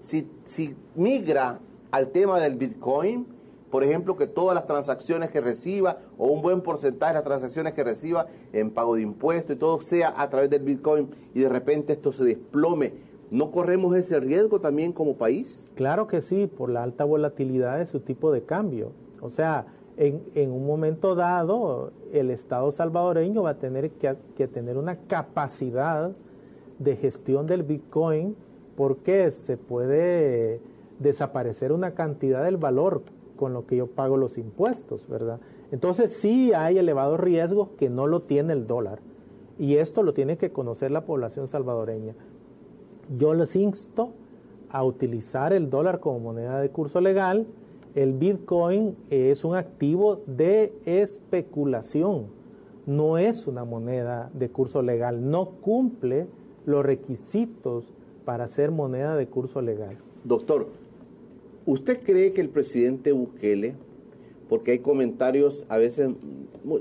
si, migra al tema del Bitcoin, por ejemplo, que todas las transacciones que reciba o un buen porcentaje de las transacciones que reciba en pago de impuestos y todo sea a través del Bitcoin y de repente esto se desplome, ¿no corremos ese riesgo también como país? Claro que sí, por la alta volatilidad de su tipo de cambio. O sea, en, en un momento dado, el Estado salvadoreño va a tener que, que tener una capacidad de gestión del Bitcoin porque se puede desaparecer una cantidad del valor con lo que yo pago los impuestos, ¿verdad? Entonces sí hay elevados riesgos que no lo tiene el dólar. Y esto lo tiene que conocer la población salvadoreña. Yo les insto a utilizar el dólar como moneda de curso legal. El Bitcoin es un activo de especulación, no es una moneda de curso legal, no cumple los requisitos para ser moneda de curso legal. Doctor, ¿usted cree que el presidente Bukele, porque hay comentarios a veces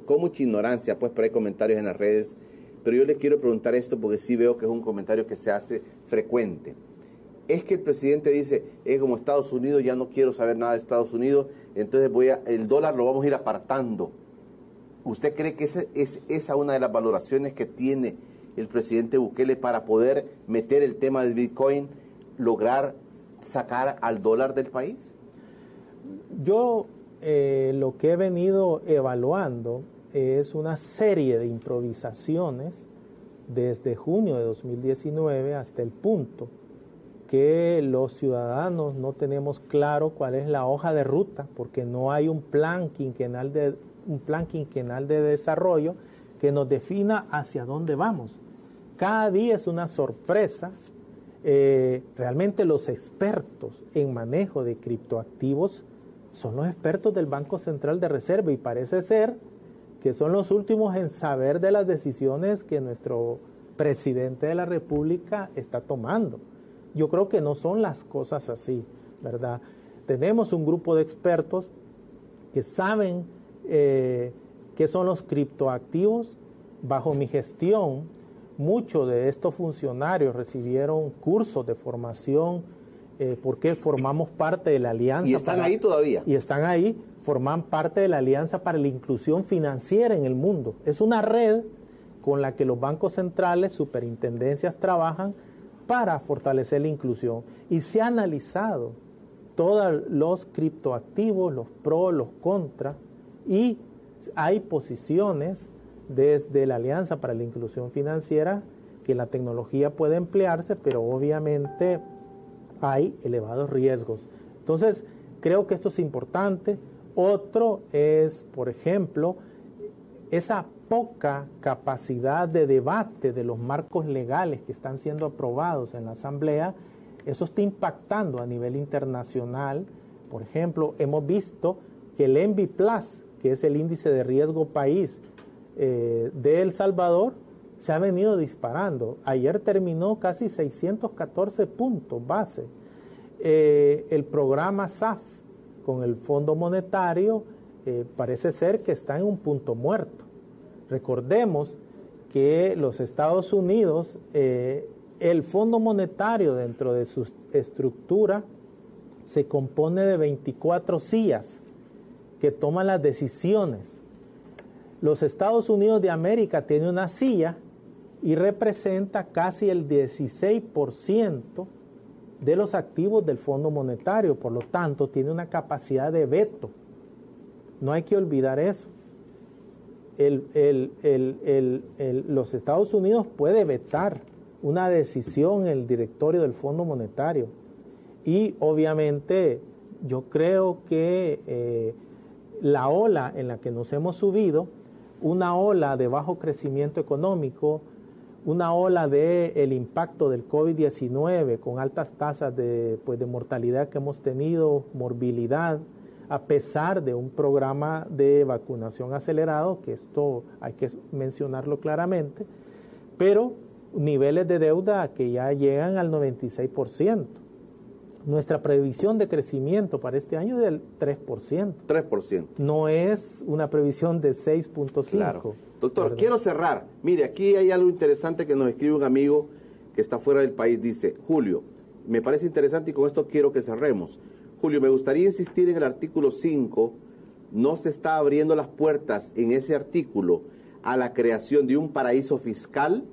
con mucha ignorancia, pues, pero hay comentarios en las redes, pero yo le quiero preguntar esto porque sí veo que es un comentario que se hace frecuente. Es que el presidente dice, es como Estados Unidos, ya no quiero saber nada de Estados Unidos, entonces voy a, el dólar lo vamos a ir apartando. ¿Usted cree que esa es esa una de las valoraciones que tiene el presidente Bukele para poder meter el tema del Bitcoin, lograr sacar al dólar del país? Yo eh, lo que he venido evaluando es una serie de improvisaciones desde junio de 2019 hasta el punto que los ciudadanos no tenemos claro cuál es la hoja de ruta porque no hay un plan quinquenal de, un plan quinquenal de desarrollo que nos defina hacia dónde vamos. Cada día es una sorpresa. Eh, realmente los expertos en manejo de criptoactivos son los expertos del Banco Central de Reserva y parece ser que son los últimos en saber de las decisiones que nuestro presidente de la República está tomando. Yo creo que no son las cosas así, ¿verdad? Tenemos un grupo de expertos que saben eh, qué son los criptoactivos. Bajo mi gestión, Muchos de estos funcionarios recibieron cursos de formación eh, porque formamos parte de la alianza. Y están ahí todavía. Y están ahí, forman parte de la alianza para la inclusión financiera en el mundo. Es una red con la que los bancos centrales, superintendencias trabajan para fortalecer la inclusión. Y se ha analizado todos los criptoactivos, los pros, los contras, y hay posiciones desde la Alianza para la Inclusión Financiera que la tecnología puede emplearse, pero obviamente hay elevados riesgos. Entonces, creo que esto es importante. Otro es, por ejemplo, esa poca capacidad de debate de los marcos legales que están siendo aprobados en la Asamblea, eso está impactando a nivel internacional. Por ejemplo, hemos visto que el ENVI Plus, que es el índice de riesgo país, eh, de El Salvador se ha venido disparando. Ayer terminó casi 614 puntos base. Eh, el programa SAF con el Fondo Monetario eh, parece ser que está en un punto muerto. Recordemos que los Estados Unidos El Fondo Monetario dentro de su estructura se compone de 24 sillas que toman las decisiones. Los Estados Unidos de América tiene una silla y representa casi el 16% de los activos del Fondo Monetario, por lo tanto tiene una capacidad de veto. No hay que olvidar eso. los Estados Unidos puede vetar una decisión en el directorio del Fondo Monetario y obviamente yo creo que eh, la ola en la que nos hemos subido, una ola de bajo crecimiento económico, una ola de el impacto del COVID-19 con altas tasas de, pues, de mortalidad que hemos tenido, morbilidad, a pesar de un programa de vacunación acelerado, que esto hay que mencionarlo claramente, pero niveles de deuda que ya llegan al 96%. Nuestra previsión de crecimiento para este año es del 3%. 3%. No es una previsión de 6.5%. Claro. Doctor, quiero cerrar. Mire, aquí hay algo interesante que nos escribe un amigo que está fuera del país. Dice, Julio, me parece interesante y con esto quiero que cerremos. Julio, me gustaría insistir en el artículo 5. No se está abriendo las puertas en ese artículo a la creación de un paraíso fiscal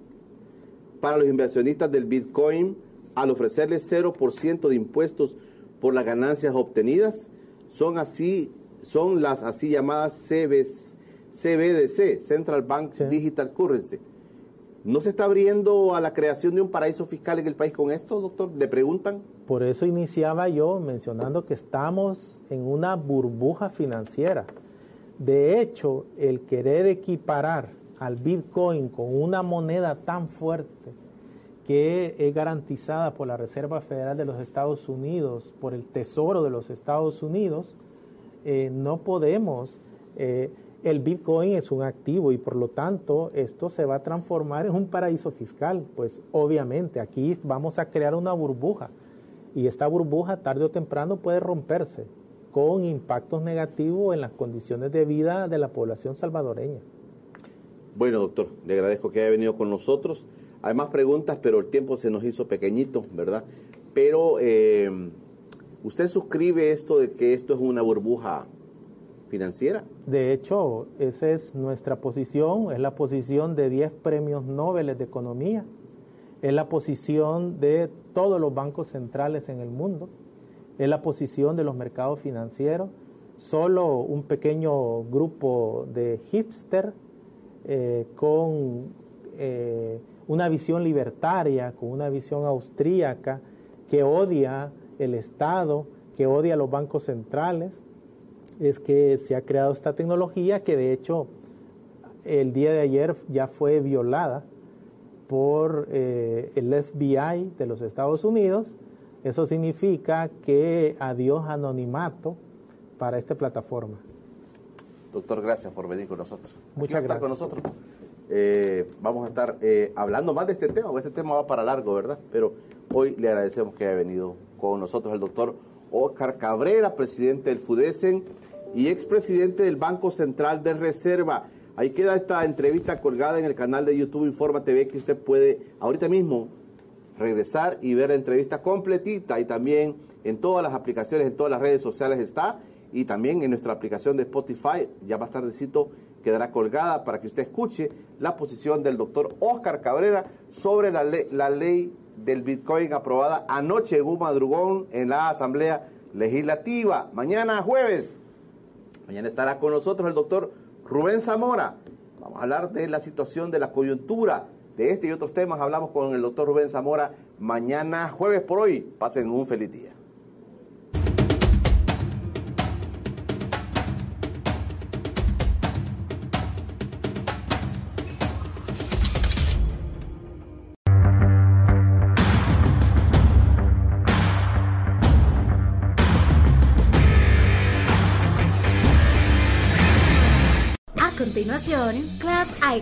para los inversionistas del Bitcoin al ofrecerles 0% de impuestos por las ganancias obtenidas. Son así, son las así llamadas CBC CBDC, Central Bank Digital Currency. ¿No se está abriendo a la creación de un paraíso fiscal en el país con esto, doctor? ¿Le preguntan? Por eso iniciaba yo mencionando que estamos en una burbuja financiera. De hecho, el querer equiparar al Bitcoin con una moneda tan fuerte que es garantizada por la Reserva Federal de los Estados Unidos, por el Tesoro de los Estados Unidos, eh, no podemos eh, el Bitcoin es un activo y por lo tanto esto se va a transformar en un paraíso fiscal. Pues obviamente aquí vamos a crear una burbuja y esta burbuja tarde o temprano puede romperse con impactos negativos en las condiciones de vida de la población salvadoreña. Bueno, doctor, le agradezco que haya venido con nosotros. Hay más preguntas, pero el tiempo se nos hizo pequeñito, ¿verdad? Pero eh, usted suscribe esto de que esto es una burbuja financiera. De hecho, esa es nuestra posición, es la posición de 10 premios Nobel de Economía, es la posición de todos los bancos centrales en el mundo, es la posición de los mercados financieros. Solo un pequeño grupo de hipster eh, con eh, una visión libertaria, con una visión austríaca, que odia el Estado, que odia los bancos centrales, es que se ha creado esta tecnología que de hecho el día de ayer ya fue violada por eh, el FBI de los Estados Unidos. Eso significa que adiós anonimato para esta plataforma. Doctor, gracias por venir con nosotros. Muchas gracias. con nosotros. Eh, vamos a estar eh, hablando más de este tema, este tema va para largo, ¿verdad? Pero hoy le agradecemos que haya venido con nosotros el doctor Oscar Cabrera, presidente del FUDESEN y expresidente del Banco Central de Reserva. Ahí queda esta entrevista colgada en el canal de YouTube Informa TV que usted puede ahorita mismo regresar y ver la entrevista completita y también en todas las aplicaciones, en todas las redes sociales está y también en nuestra aplicación de Spotify, ya más tardecito quedará colgada para que usted escuche la posición del doctor Oscar Cabrera sobre la, ley del Bitcoin aprobada anoche en un madrugón en la Asamblea Legislativa. Mañana jueves Mañana estará con nosotros el doctor Rubén Zamora. Vamos a hablar de la situación de la coyuntura. De este y otros temas hablamos con el doctor Rubén Zamora mañana jueves por hoy. Pasen un feliz día. presentazione Class I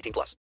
18 plus.